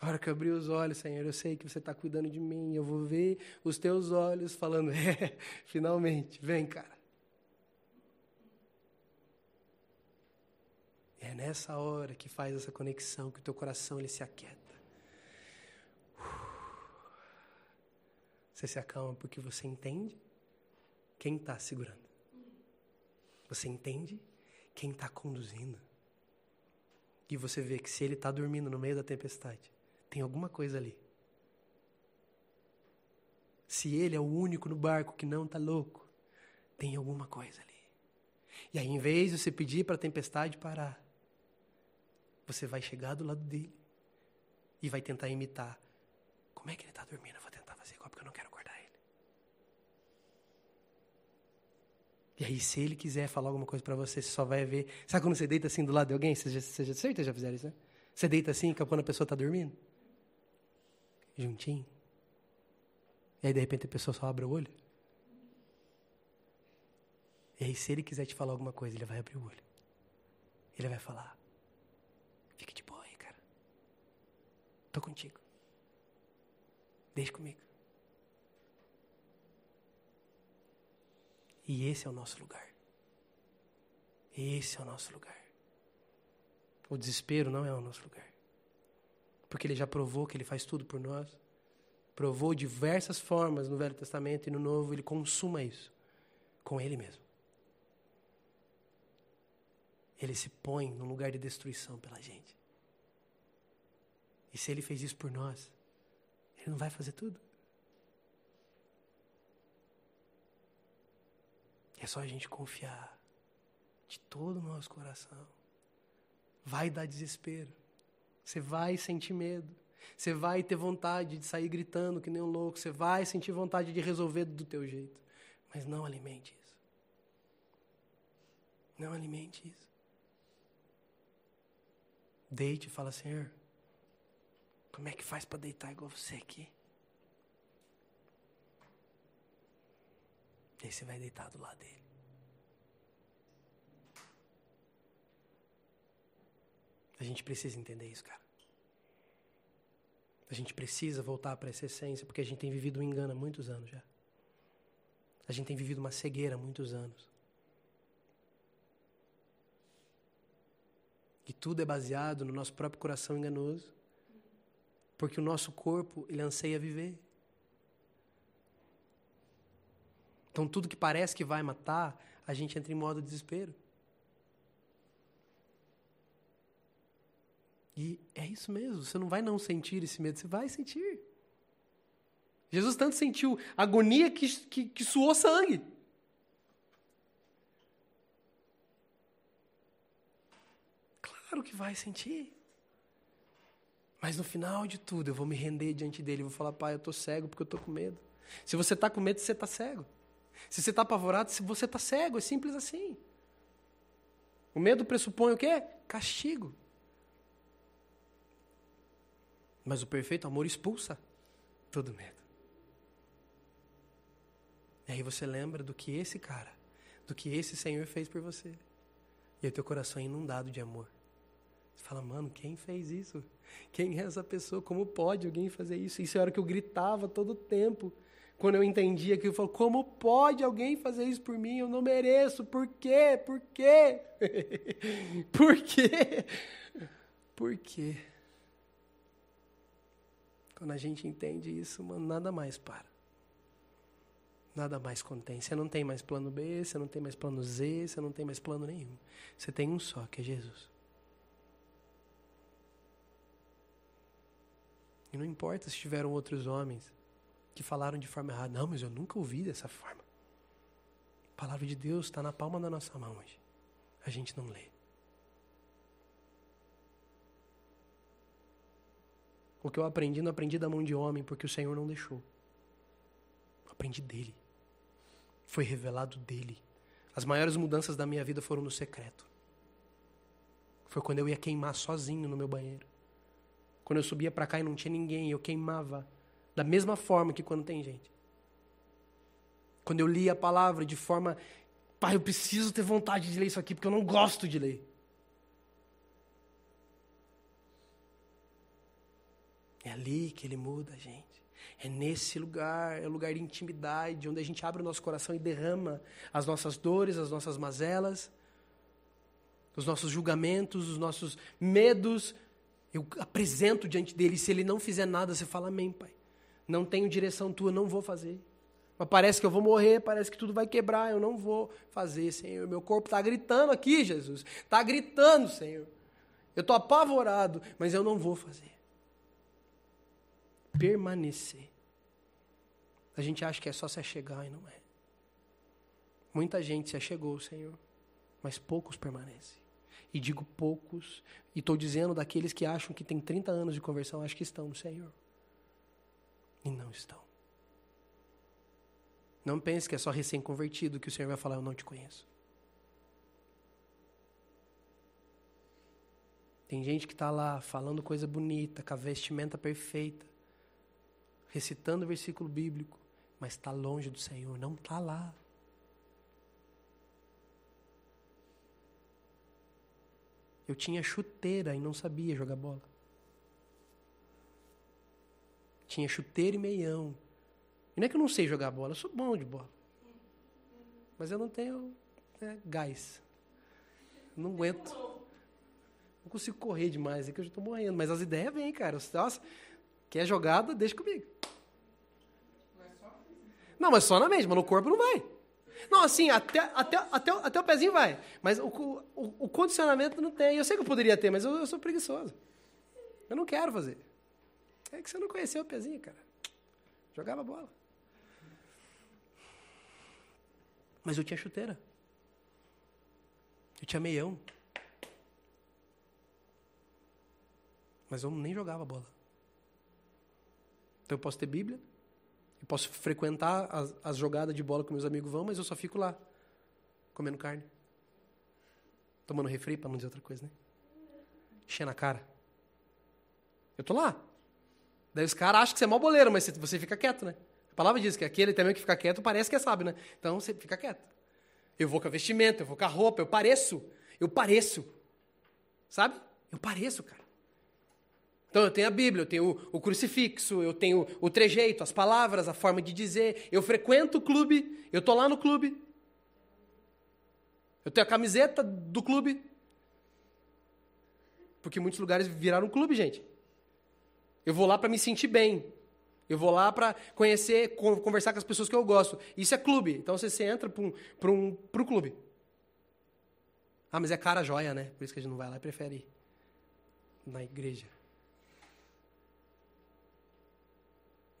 A hora que eu abrir os olhos, Senhor, eu sei que você está cuidando de mim. Eu vou ver os teus olhos falando, *laughs* é, finalmente, vem, cara. É nessa hora que faz essa conexão, que o teu coração ele se aquieta. Você se acalma porque você entende quem está segurando. Você entende quem está conduzindo. E você vê que se ele está dormindo no meio da tempestade, tem alguma coisa ali. Se ele é o único no barco que não está louco, tem alguma coisa ali. E aí, em vez de você pedir para a tempestade parar, você vai chegar do lado dele e vai tentar imitar. Como é que ele está dormindo? Eu vou tentar fazer igual porque eu não quero acordar ele. E aí, se ele quiser falar alguma coisa para você, você só vai ver. Sabe quando você deita assim do lado de alguém? Você já, você já, certeza já fizeram isso, né? Você deita assim quando a pessoa está dormindo? Juntinho. E aí, de repente, a pessoa só abre o olho. E aí, se ele quiser te falar alguma coisa, ele vai abrir o olho. Ele vai falar: Fique de boa aí, cara. Tô contigo. Deixa comigo. E esse é o nosso lugar. Esse é o nosso lugar. O desespero não é o nosso lugar. Porque ele já provou que ele faz tudo por nós. Provou diversas formas no Velho Testamento e no Novo, ele consuma isso com ele mesmo. Ele se põe num lugar de destruição pela gente. E se ele fez isso por nós, ele não vai fazer tudo? É só a gente confiar de todo o nosso coração. Vai dar desespero. Você vai sentir medo. Você vai ter vontade de sair gritando que nem um louco. Você vai sentir vontade de resolver do teu jeito. Mas não alimente isso. Não alimente isso. Deite e fala, Senhor, como é que faz para deitar igual você aqui? E aí você vai deitar do lado dele. A gente precisa entender isso, cara. A gente precisa voltar para essa essência, porque a gente tem vivido um engano há muitos anos já. A gente tem vivido uma cegueira há muitos anos. E tudo é baseado no nosso próprio coração enganoso. Porque o nosso corpo, ele anseia viver. Então tudo que parece que vai matar, a gente entra em modo desespero. E é isso mesmo, você não vai não sentir esse medo, você vai sentir. Jesus tanto sentiu agonia que, que, que suou sangue. Claro que vai sentir. Mas no final de tudo, eu vou me render diante dele. Vou falar, pai, eu estou cego porque eu estou com medo. Se você está com medo, você está cego. Se você está apavorado, você está cego. É simples assim. O medo pressupõe o quê? Castigo. Mas o perfeito amor expulsa todo medo. E aí você lembra do que esse cara, do que esse Senhor fez por você. E o teu coração é inundado de amor. Você fala, mano, quem fez isso? Quem é essa pessoa? Como pode alguém fazer isso? Isso era o que eu gritava todo o tempo. Quando eu entendia que eu falo, como pode alguém fazer isso por mim? Eu não mereço. Por quê? Por quê? *laughs* por quê? Por quê? Quando a gente entende isso, mano, nada mais para. Nada mais contém. Você não tem mais plano B, você não tem mais plano Z, você não tem mais plano nenhum. Você tem um só, que é Jesus. E não importa se tiveram outros homens que falaram de forma errada. Não, mas eu nunca ouvi dessa forma. A palavra de Deus está na palma da nossa mão hoje. A gente não lê. O que eu aprendi, não aprendi da mão de homem, porque o Senhor não deixou. Aprendi dele. Foi revelado dele. As maiores mudanças da minha vida foram no secreto. Foi quando eu ia queimar sozinho no meu banheiro. Quando eu subia para cá e não tinha ninguém, eu queimava. Da mesma forma que quando tem gente. Quando eu li a palavra de forma. Pai, eu preciso ter vontade de ler isso aqui, porque eu não gosto de ler. É ali que ele muda a gente. É nesse lugar, é o lugar de intimidade, onde a gente abre o nosso coração e derrama as nossas dores, as nossas mazelas, os nossos julgamentos, os nossos medos. Eu apresento diante dele. Se ele não fizer nada, você fala amém, pai. Não tenho direção tua, não vou fazer. Mas parece que eu vou morrer, parece que tudo vai quebrar, eu não vou fazer, Senhor. Meu corpo está gritando aqui, Jesus. Está gritando, Senhor. Eu estou apavorado, mas eu não vou fazer permanecer. A gente acha que é só se achegar e não é. Muita gente se achegou, Senhor, mas poucos permanecem. E digo poucos, e estou dizendo daqueles que acham que tem 30 anos de conversão, acho que estão no Senhor. E não estão. Não pense que é só recém-convertido que o Senhor vai falar, eu não te conheço. Tem gente que está lá falando coisa bonita, com a vestimenta perfeita recitando o versículo bíblico, mas está longe do Senhor, não está lá. Eu tinha chuteira e não sabia jogar bola. Tinha chuteira e meião. E não é que eu não sei jogar bola, eu sou bom de bola. Mas eu não tenho né, gás. não aguento. Não consigo correr demais, é que eu já estou morrendo. Mas as ideias vêm, cara. Nossa, Quer jogada, deixa comigo. Não, mas só na mente, mas no corpo não vai. Não, assim, até, até, até, até o pezinho vai. Mas o, o, o condicionamento não tem. Eu sei que eu poderia ter, mas eu, eu, sou preguiçoso. Eu não quero fazer. É que você não conheceu o pezinho, cara. Jogava bola. Mas eu tinha chuteira. Eu tinha meião. Mas eu nem jogava bola. Então eu posso ter Bíblia, eu posso frequentar as, as jogadas de bola que meus amigos vão, mas eu só fico lá, comendo carne. Tomando refri, para não dizer outra coisa, né? Enchendo a cara. Eu tô lá. Daí os caras acham que você é mau boleiro, mas você fica quieto, né? A palavra diz que aquele também que fica quieto parece que é sábio, né? Então você fica quieto. Eu vou com a vestimenta, eu vou com a roupa, eu pareço. Eu pareço. Sabe? Eu pareço, cara. Então eu tenho a Bíblia, eu tenho o, o, crucifixo, eu tenho o trejeito, as palavras, a forma de dizer. Eu frequento o clube, eu estou lá no clube. Eu tenho a camiseta do clube. Porque muitos lugares viraram clube, gente. Eu vou lá para me sentir bem. Eu vou lá para conhecer, conversar com as pessoas que eu gosto. Isso é clube. Então você, você entra para um, um, um clube. Ah, mas é cara joia, né? Por isso que a gente não vai lá e prefere ir na igreja.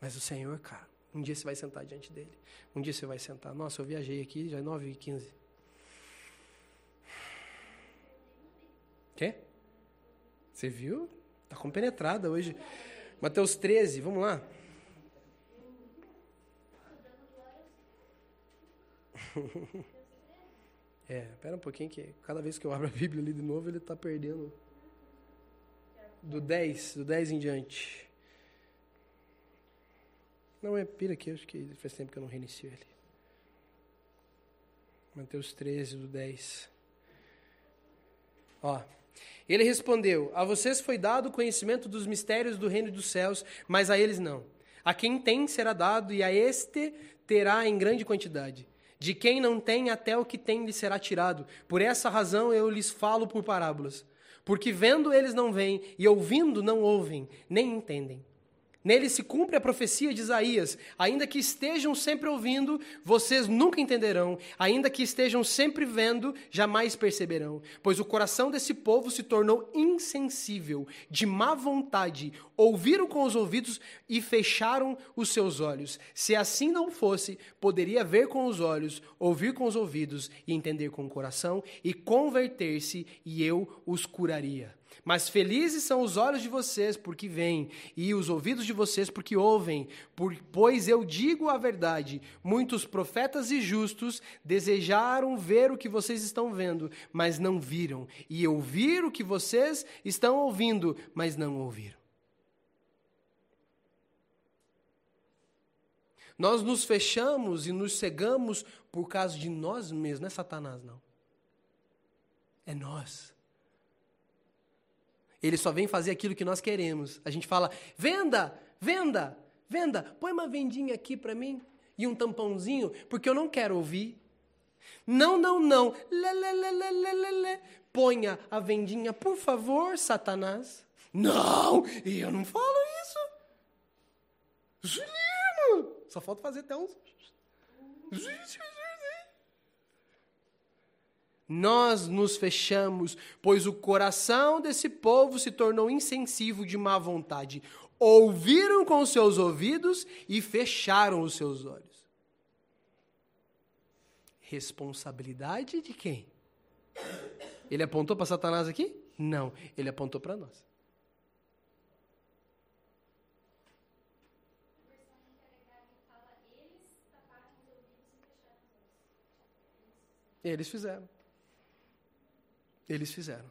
Mas o Senhor, cara, um dia você vai sentar diante dele. Um dia você vai sentar. Nossa, eu viajei aqui, já é 9 e 15. Quê? Você viu? Tá compenetrada hoje. Mateus 13, vamos lá. *laughs* é, espera um pouquinho que cada vez que eu abro a Bíblia ali de novo, ele está perdendo. Do 10, do 10 em diante. Não, é pira aqui, acho que faz tempo que eu não reinicio ele. Mateus 13, do 10. Ó, Ele respondeu: A vocês foi dado o conhecimento dos mistérios do reino dos céus, mas a eles não. A quem tem será dado, e a este terá em grande quantidade. De quem não tem, até o que tem lhe será tirado. Por essa razão eu lhes falo por parábolas. Porque vendo eles não veem, e ouvindo não ouvem, nem entendem. Nele se cumpre a profecia de Isaías: ainda que estejam sempre ouvindo, vocês nunca entenderão, ainda que estejam sempre vendo, jamais perceberão. Pois o coração desse povo se tornou insensível, de má vontade, ouviram com os ouvidos e fecharam os seus olhos. Se assim não fosse, poderia ver com os olhos, ouvir com os ouvidos e entender com o coração e converter-se, e eu os curaria. Mas felizes são os olhos de vocês porque veem, e os ouvidos de vocês porque ouvem. Por, pois eu digo a verdade: muitos profetas e justos desejaram ver o que vocês estão vendo, mas não viram, e ouvir o que vocês estão ouvindo, mas não ouviram. Nós nos fechamos e nos cegamos por causa de nós mesmos, não é Satanás, não. É nós. Ele só vem fazer aquilo que nós queremos. A gente fala: venda, venda, venda, põe uma vendinha aqui para mim e um tampãozinho, porque eu não quero ouvir. Não, não, não. Lê, lê, lê, lê, lê, lê. Ponha a vendinha, por favor, Satanás. Não, eu não falo isso. Juliano, só falta fazer até uns. Nós nos fechamos, pois o coração desse povo se tornou insensível de má vontade. Ouviram com seus ouvidos e fecharam os seus olhos. Responsabilidade de quem? Ele apontou para Satanás aqui? Não, ele apontou para nós. Eles fizeram. Eles fizeram.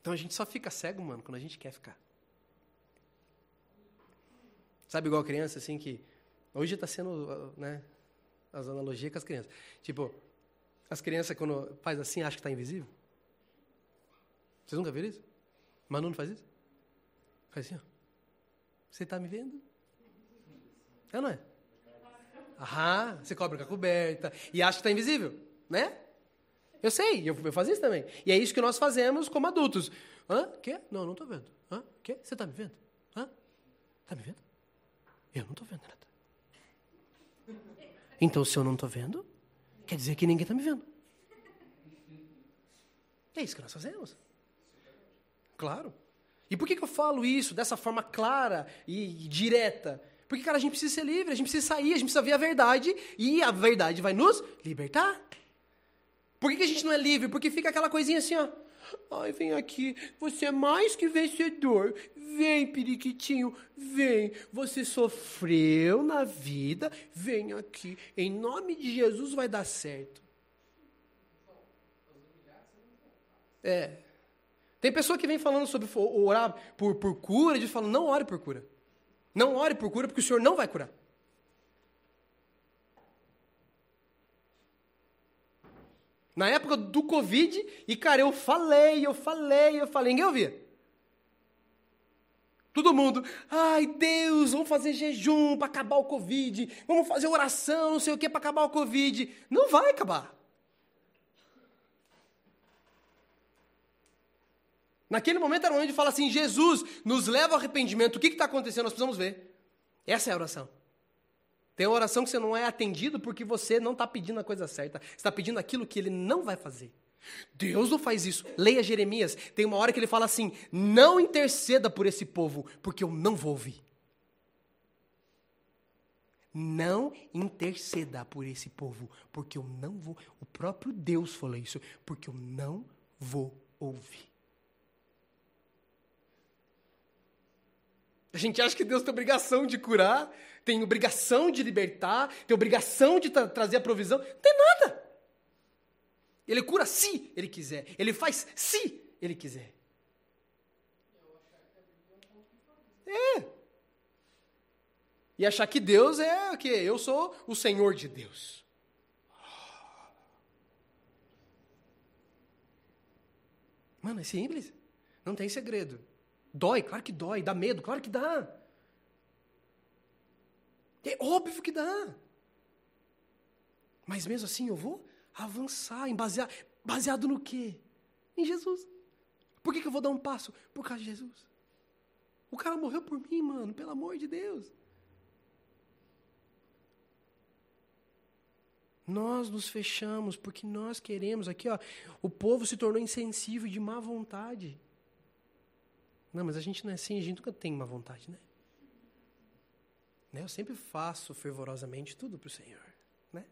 Então a gente só fica cego, mano, quando a gente quer ficar. Sabe igual criança, assim, que. Hoje está sendo, né? As analogias com as crianças. Tipo, as crianças, quando faz assim, acham que está invisível. Vocês nunca viram isso? Manu não faz isso? Faz assim, ó. Você está me vendo? É ou não é? Aham, você cobre com a coberta e acha que está invisível, né? Eu sei, eu, eu fazia isso também. E é isso que nós fazemos como adultos. Hã? Quê? Não, não estou vendo. Hã? Quê? Você está me vendo? Hã? Está me vendo? Eu não estou vendo nada. Então, se eu não estou vendo, quer dizer que ninguém está me vendo. É isso que nós fazemos. Claro. E por que, que eu falo isso dessa forma clara e direta? Porque, cara, a gente precisa ser livre, a gente precisa sair, a gente precisa ver a verdade e a verdade vai nos libertar. Por que, que a gente não é livre? Porque fica aquela coisinha assim, ó. Ai, vem aqui, você é mais que vencedor. Vem, periquitinho, vem. Você sofreu na vida, vem aqui. Em nome de Jesus vai dar certo. É. Tem pessoa que vem falando sobre orar por, por cura, e diz não ore por cura. Não ore por cura, porque o Senhor não vai curar. Na época do Covid, e cara, eu falei, eu falei, eu falei, ninguém ouvia. Todo mundo, ai Deus, vamos fazer jejum para acabar o Covid, vamos fazer oração, não sei o que para acabar o Covid. Não vai acabar. Naquele momento era o momento de falar assim: Jesus, nos leva ao arrependimento. O que está acontecendo? Nós precisamos ver. Essa é a oração. Tem uma oração que você não é atendido porque você não está pedindo a coisa certa. Você está pedindo aquilo que ele não vai fazer. Deus não faz isso. Leia Jeremias. Tem uma hora que ele fala assim: Não interceda por esse povo, porque eu não vou ouvir. Não interceda por esse povo, porque eu não vou. O próprio Deus falou isso, porque eu não vou ouvir. A gente acha que Deus tem obrigação de curar, tem obrigação de libertar, tem obrigação de tra trazer a provisão. Não tem nada. Ele cura se ele quiser. Ele faz se ele quiser. É. E achar que Deus é o quê? Eu sou o Senhor de Deus. Mano, é simples. Não tem segredo. Dói, claro que dói. Dá medo, claro que dá. É óbvio que dá. Mas mesmo assim eu vou avançar, em basear, baseado no quê? Em Jesus. Por que, que eu vou dar um passo? Por causa de Jesus. O cara morreu por mim, mano, pelo amor de Deus. Nós nos fechamos porque nós queremos. Aqui, ó, o povo se tornou insensível de má vontade. Não, mas a gente não é assim, a gente nunca tem má vontade, né? né? Eu sempre faço fervorosamente tudo para o Senhor. Né?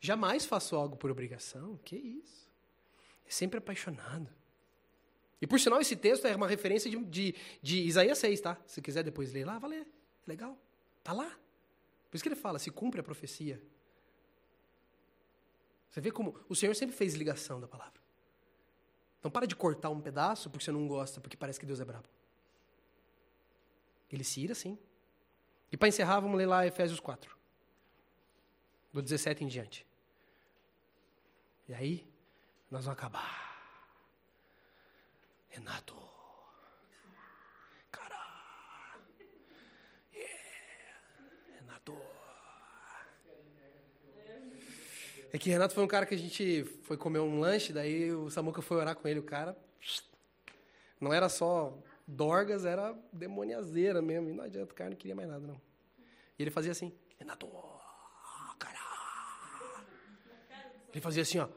Jamais faço algo por obrigação. Que isso? É sempre apaixonado. E por sinal, esse texto é uma referência de, de, de Isaías 6, tá? Se quiser depois ler lá, vai ler. Legal. Tá lá. Por isso que ele fala, se cumpre a profecia. Você vê como o Senhor sempre fez ligação da palavra. Não para de cortar um pedaço porque você não gosta, porque parece que Deus é brabo. Ele se ira sim. E para encerrar, vamos ler lá Efésios 4. Do 17 em diante. E aí, nós vamos acabar. Renato. Cara. Yeah. Renato. É que Renato foi um cara que a gente foi comer um lanche, daí o Samuca foi orar com ele, o cara. Não era só dorgas, era demoniazeira mesmo. E não adianta, o cara não queria mais nada, não. E ele fazia assim, Renato, cara. Ele fazia assim, ó.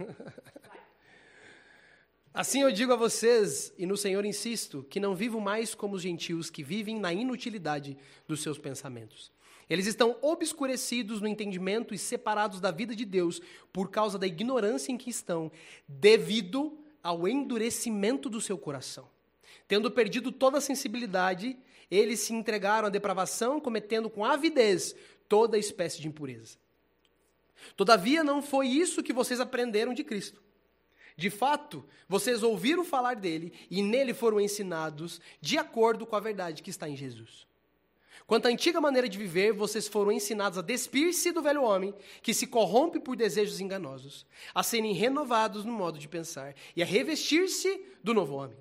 *laughs* Assim eu digo a vocês, e no Senhor insisto, que não vivo mais como os gentios que vivem na inutilidade dos seus pensamentos. Eles estão obscurecidos no entendimento e separados da vida de Deus por causa da ignorância em que estão, devido ao endurecimento do seu coração. Tendo perdido toda a sensibilidade, eles se entregaram à depravação, cometendo com avidez toda espécie de impureza. Todavia, não foi isso que vocês aprenderam de Cristo. De fato, vocês ouviram falar dele e nele foram ensinados de acordo com a verdade que está em Jesus. Quanto à antiga maneira de viver, vocês foram ensinados a despir-se do velho homem, que se corrompe por desejos enganosos, a serem renovados no modo de pensar e a revestir-se do novo homem,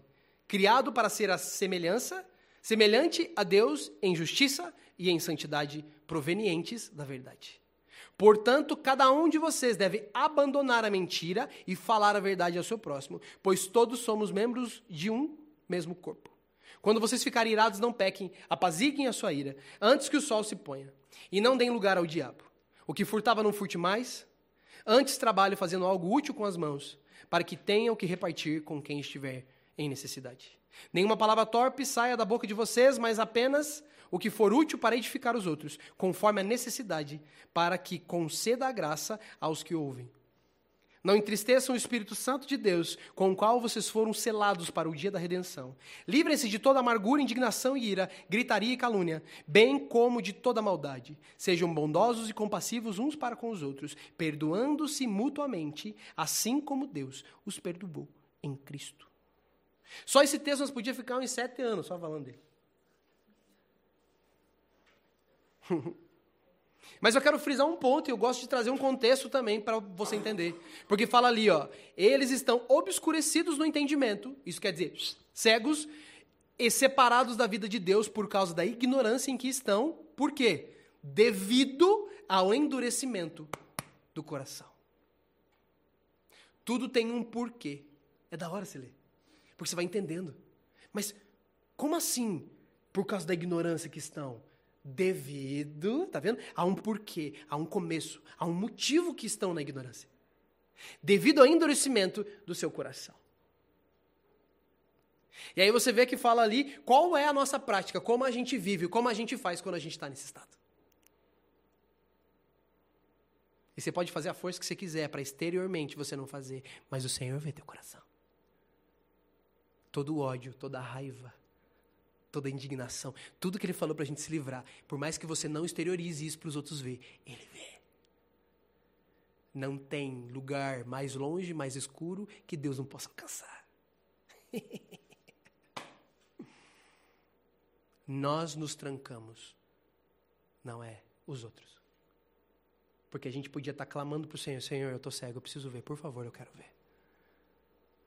criado para ser a semelhança, semelhante a Deus em justiça e em santidade provenientes da verdade. Portanto, cada um de vocês deve abandonar a mentira e falar a verdade ao seu próximo, pois todos somos membros de um mesmo corpo. Quando vocês ficarem irados, não pequem, apaziguem a sua ira, antes que o sol se ponha, e não deem lugar ao diabo. O que furtava não furte mais, antes trabalhe fazendo algo útil com as mãos, para que tenham que repartir com quem estiver em necessidade. Nenhuma palavra torpe saia da boca de vocês, mas apenas o que for útil para edificar os outros, conforme a necessidade, para que conceda a graça aos que ouvem. Não entristeçam o Espírito Santo de Deus, com o qual vocês foram selados para o dia da redenção. Livrem-se de toda amargura, indignação e ira, gritaria e calúnia, bem como de toda maldade. Sejam bondosos e compassivos uns para com os outros, perdoando-se mutuamente, assim como Deus os perdoou em Cristo. Só esse texto nós podíamos ficar uns sete anos só falando dele. *laughs* Mas eu quero frisar um ponto e eu gosto de trazer um contexto também para você entender. Porque fala ali, ó, eles estão obscurecidos no entendimento, isso quer dizer, cegos e separados da vida de Deus por causa da ignorância em que estão. Por quê? Devido ao endurecimento do coração. Tudo tem um porquê. É da hora você ler. Porque você vai entendendo. Mas como assim? Por causa da ignorância que estão? Devido, tá vendo? A um porquê, a um começo, a um motivo que estão na ignorância. Devido ao endurecimento do seu coração. E aí você vê que fala ali qual é a nossa prática, como a gente vive, como a gente faz quando a gente está nesse estado. E você pode fazer a força que você quiser para exteriormente você não fazer, mas o Senhor vê teu coração. Todo ódio, toda raiva, toda a indignação, tudo que ele falou para a gente se livrar, por mais que você não exteriorize isso para os outros ver, ele vê. Não tem lugar mais longe, mais escuro que Deus não possa alcançar. *laughs* Nós nos trancamos, não é os outros. Porque a gente podia estar clamando para o Senhor: Senhor, eu estou cego, eu preciso ver, por favor, eu quero ver.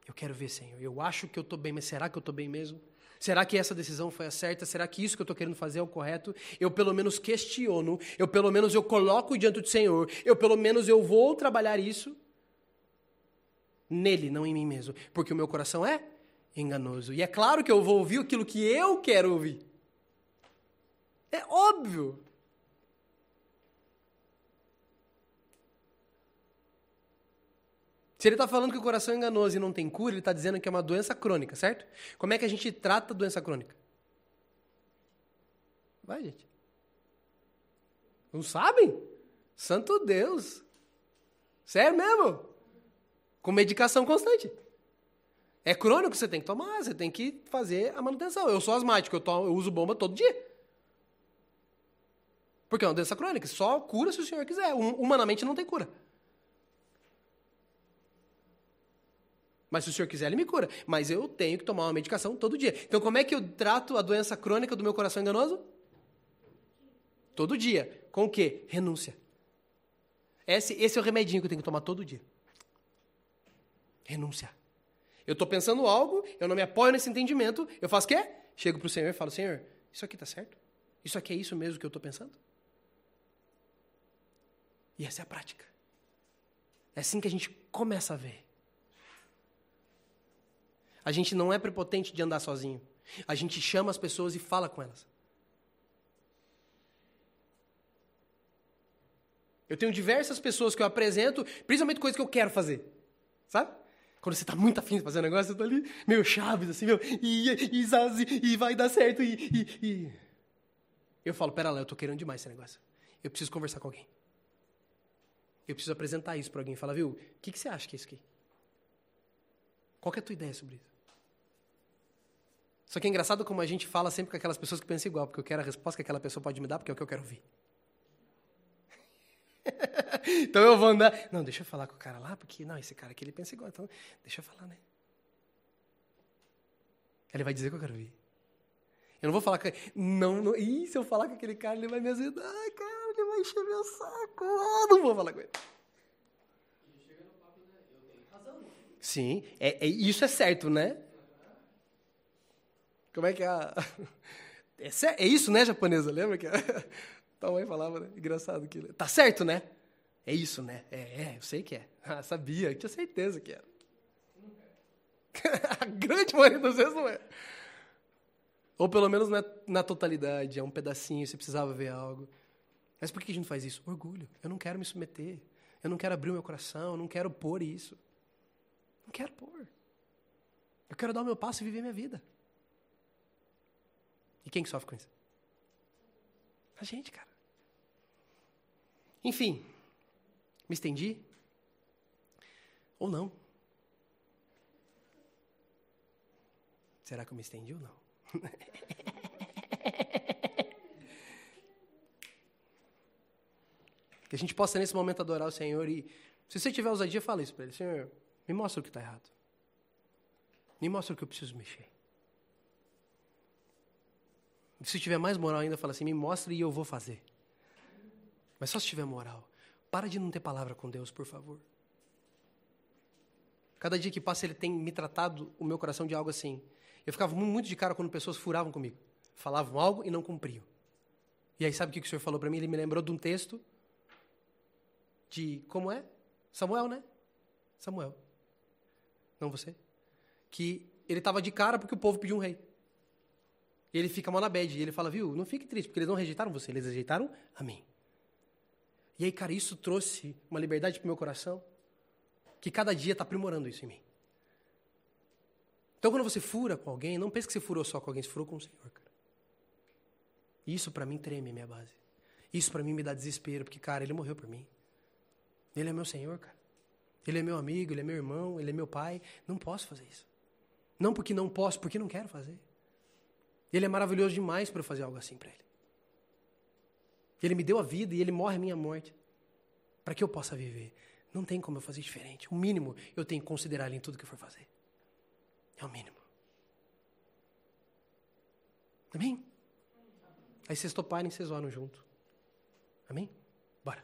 Eu quero ver, Senhor. Eu acho que eu estou bem, mas será que eu estou bem mesmo? Será que essa decisão foi a certa? Será que isso que eu estou querendo fazer é o correto? Eu pelo menos questiono, eu pelo menos eu coloco diante do Senhor, eu pelo menos eu vou trabalhar isso nele, não em mim mesmo, porque o meu coração é enganoso. E é claro que eu vou ouvir aquilo que eu quero ouvir. É óbvio. Se ele está falando que o coração é enganoso e não tem cura, ele está dizendo que é uma doença crônica, certo? Como é que a gente trata a doença crônica? Vai, gente. Não sabem? Santo Deus. Sério mesmo? Com medicação constante. É crônico, você tem que tomar, você tem que fazer a manutenção. Eu sou asmático, eu, tomo, eu uso bomba todo dia. Porque é uma doença crônica. Só cura se o senhor quiser. Humanamente não tem cura. Mas se o senhor quiser, ele me cura. Mas eu tenho que tomar uma medicação todo dia. Então, como é que eu trato a doença crônica do meu coração enganoso? Todo dia. Com o quê? Renúncia. Esse, esse é o remedinho que eu tenho que tomar todo dia. Renúncia. Eu estou pensando algo, eu não me apoio nesse entendimento, eu faço o quê? Chego para o Senhor e falo, Senhor, isso aqui está certo? Isso aqui é isso mesmo que eu estou pensando? E essa é a prática. É assim que a gente começa a ver. A gente não é prepotente de andar sozinho. A gente chama as pessoas e fala com elas. Eu tenho diversas pessoas que eu apresento, principalmente coisas que eu quero fazer. Sabe? Quando você está muito afim de fazer um negócio, você está ali, meio chaves, assim, meu, e, e, e, vai dar certo. E, e, e, Eu falo, pera lá, eu estou querendo demais esse negócio. Eu preciso conversar com alguém. Eu preciso apresentar isso para alguém. Fala, viu, o que, que você acha que é isso aqui? Qual é a tua ideia sobre isso? Só que é engraçado como a gente fala sempre com aquelas pessoas que pensam igual, porque eu quero a resposta que aquela pessoa pode me dar, porque é o que eu quero ouvir. *laughs* então eu vou andar. Não, deixa eu falar com o cara lá, porque não, esse cara aqui ele pensa igual, então deixa eu falar, né? Ele vai dizer o que eu quero ouvir. Eu não vou falar com. Não, não. Ih, se eu falar com aquele cara, ele vai me ajudar, cara, ele vai encher meu saco. Ah, não vou falar com ele. Sim, é, é, isso é certo, né? Como é que é a. *laughs* É, é isso, né, japonesa? Lembra que a *laughs* tua mãe falava, né? Engraçado que. Tá certo, né? É isso, né? É, é, eu sei que é. *laughs* Ah, sabia, tinha certeza que era. a grande maioria das vezes não é. Ou pelo menos na, na totalidade, é um pedacinho, você precisava ver algo. Mas por que a gente faz isso? Orgulho. Eu não quero me submeter. Eu não quero abrir o meu coração, eu não quero pôr isso. Não quero pôr. Eu quero dar o meu passo e viver minha vida. E quem que sofre com isso? A gente, cara. Enfim, me estendi? Ou não? Será que eu me estendi ou não? *laughs* que a gente possa nesse momento adorar o Senhor e, se você tiver ousadia, fala isso para Ele: Senhor, me mostra o que está errado. Me mostra o que eu preciso mexer. Se tiver mais moral ainda, fala assim: me mostre e eu vou fazer. Mas só se tiver moral. Para de não ter palavra com Deus, por favor. Cada dia que passa, Ele tem me tratado o meu coração de algo assim. Eu ficava muito de cara quando pessoas furavam comigo. Falavam algo e não cumpriam. E aí, sabe o que o Senhor falou para mim? Ele me lembrou de um texto de. Como é? Samuel, né? Samuel. Não você? Que ele estava de cara porque o povo pediu um rei. E ele fica mal na bad. E ele fala, viu, não fique triste, porque eles não rejeitaram você, eles rejeitaram a mim. E aí, cara, isso trouxe uma liberdade para o meu coração, que cada dia está aprimorando isso em mim. Então, quando você fura com alguém, não pense que você furou só com alguém, você furou com o Senhor, cara. Isso para mim treme a minha base. Isso para mim me dá desespero, porque, cara, ele morreu por mim. Ele é meu Senhor, cara. Ele é meu amigo, ele é meu irmão, ele é meu pai. Não posso fazer isso. Não porque não posso, porque não quero fazer. Ele é maravilhoso demais para eu fazer algo assim para ele. Ele me deu a vida e ele morre a minha morte para que eu possa viver. Não tem como eu fazer diferente. O mínimo eu tenho que considerar ele em tudo que eu for fazer. É o mínimo. Amém? Aí vocês toparem, vocês oram junto. Amém? Bora.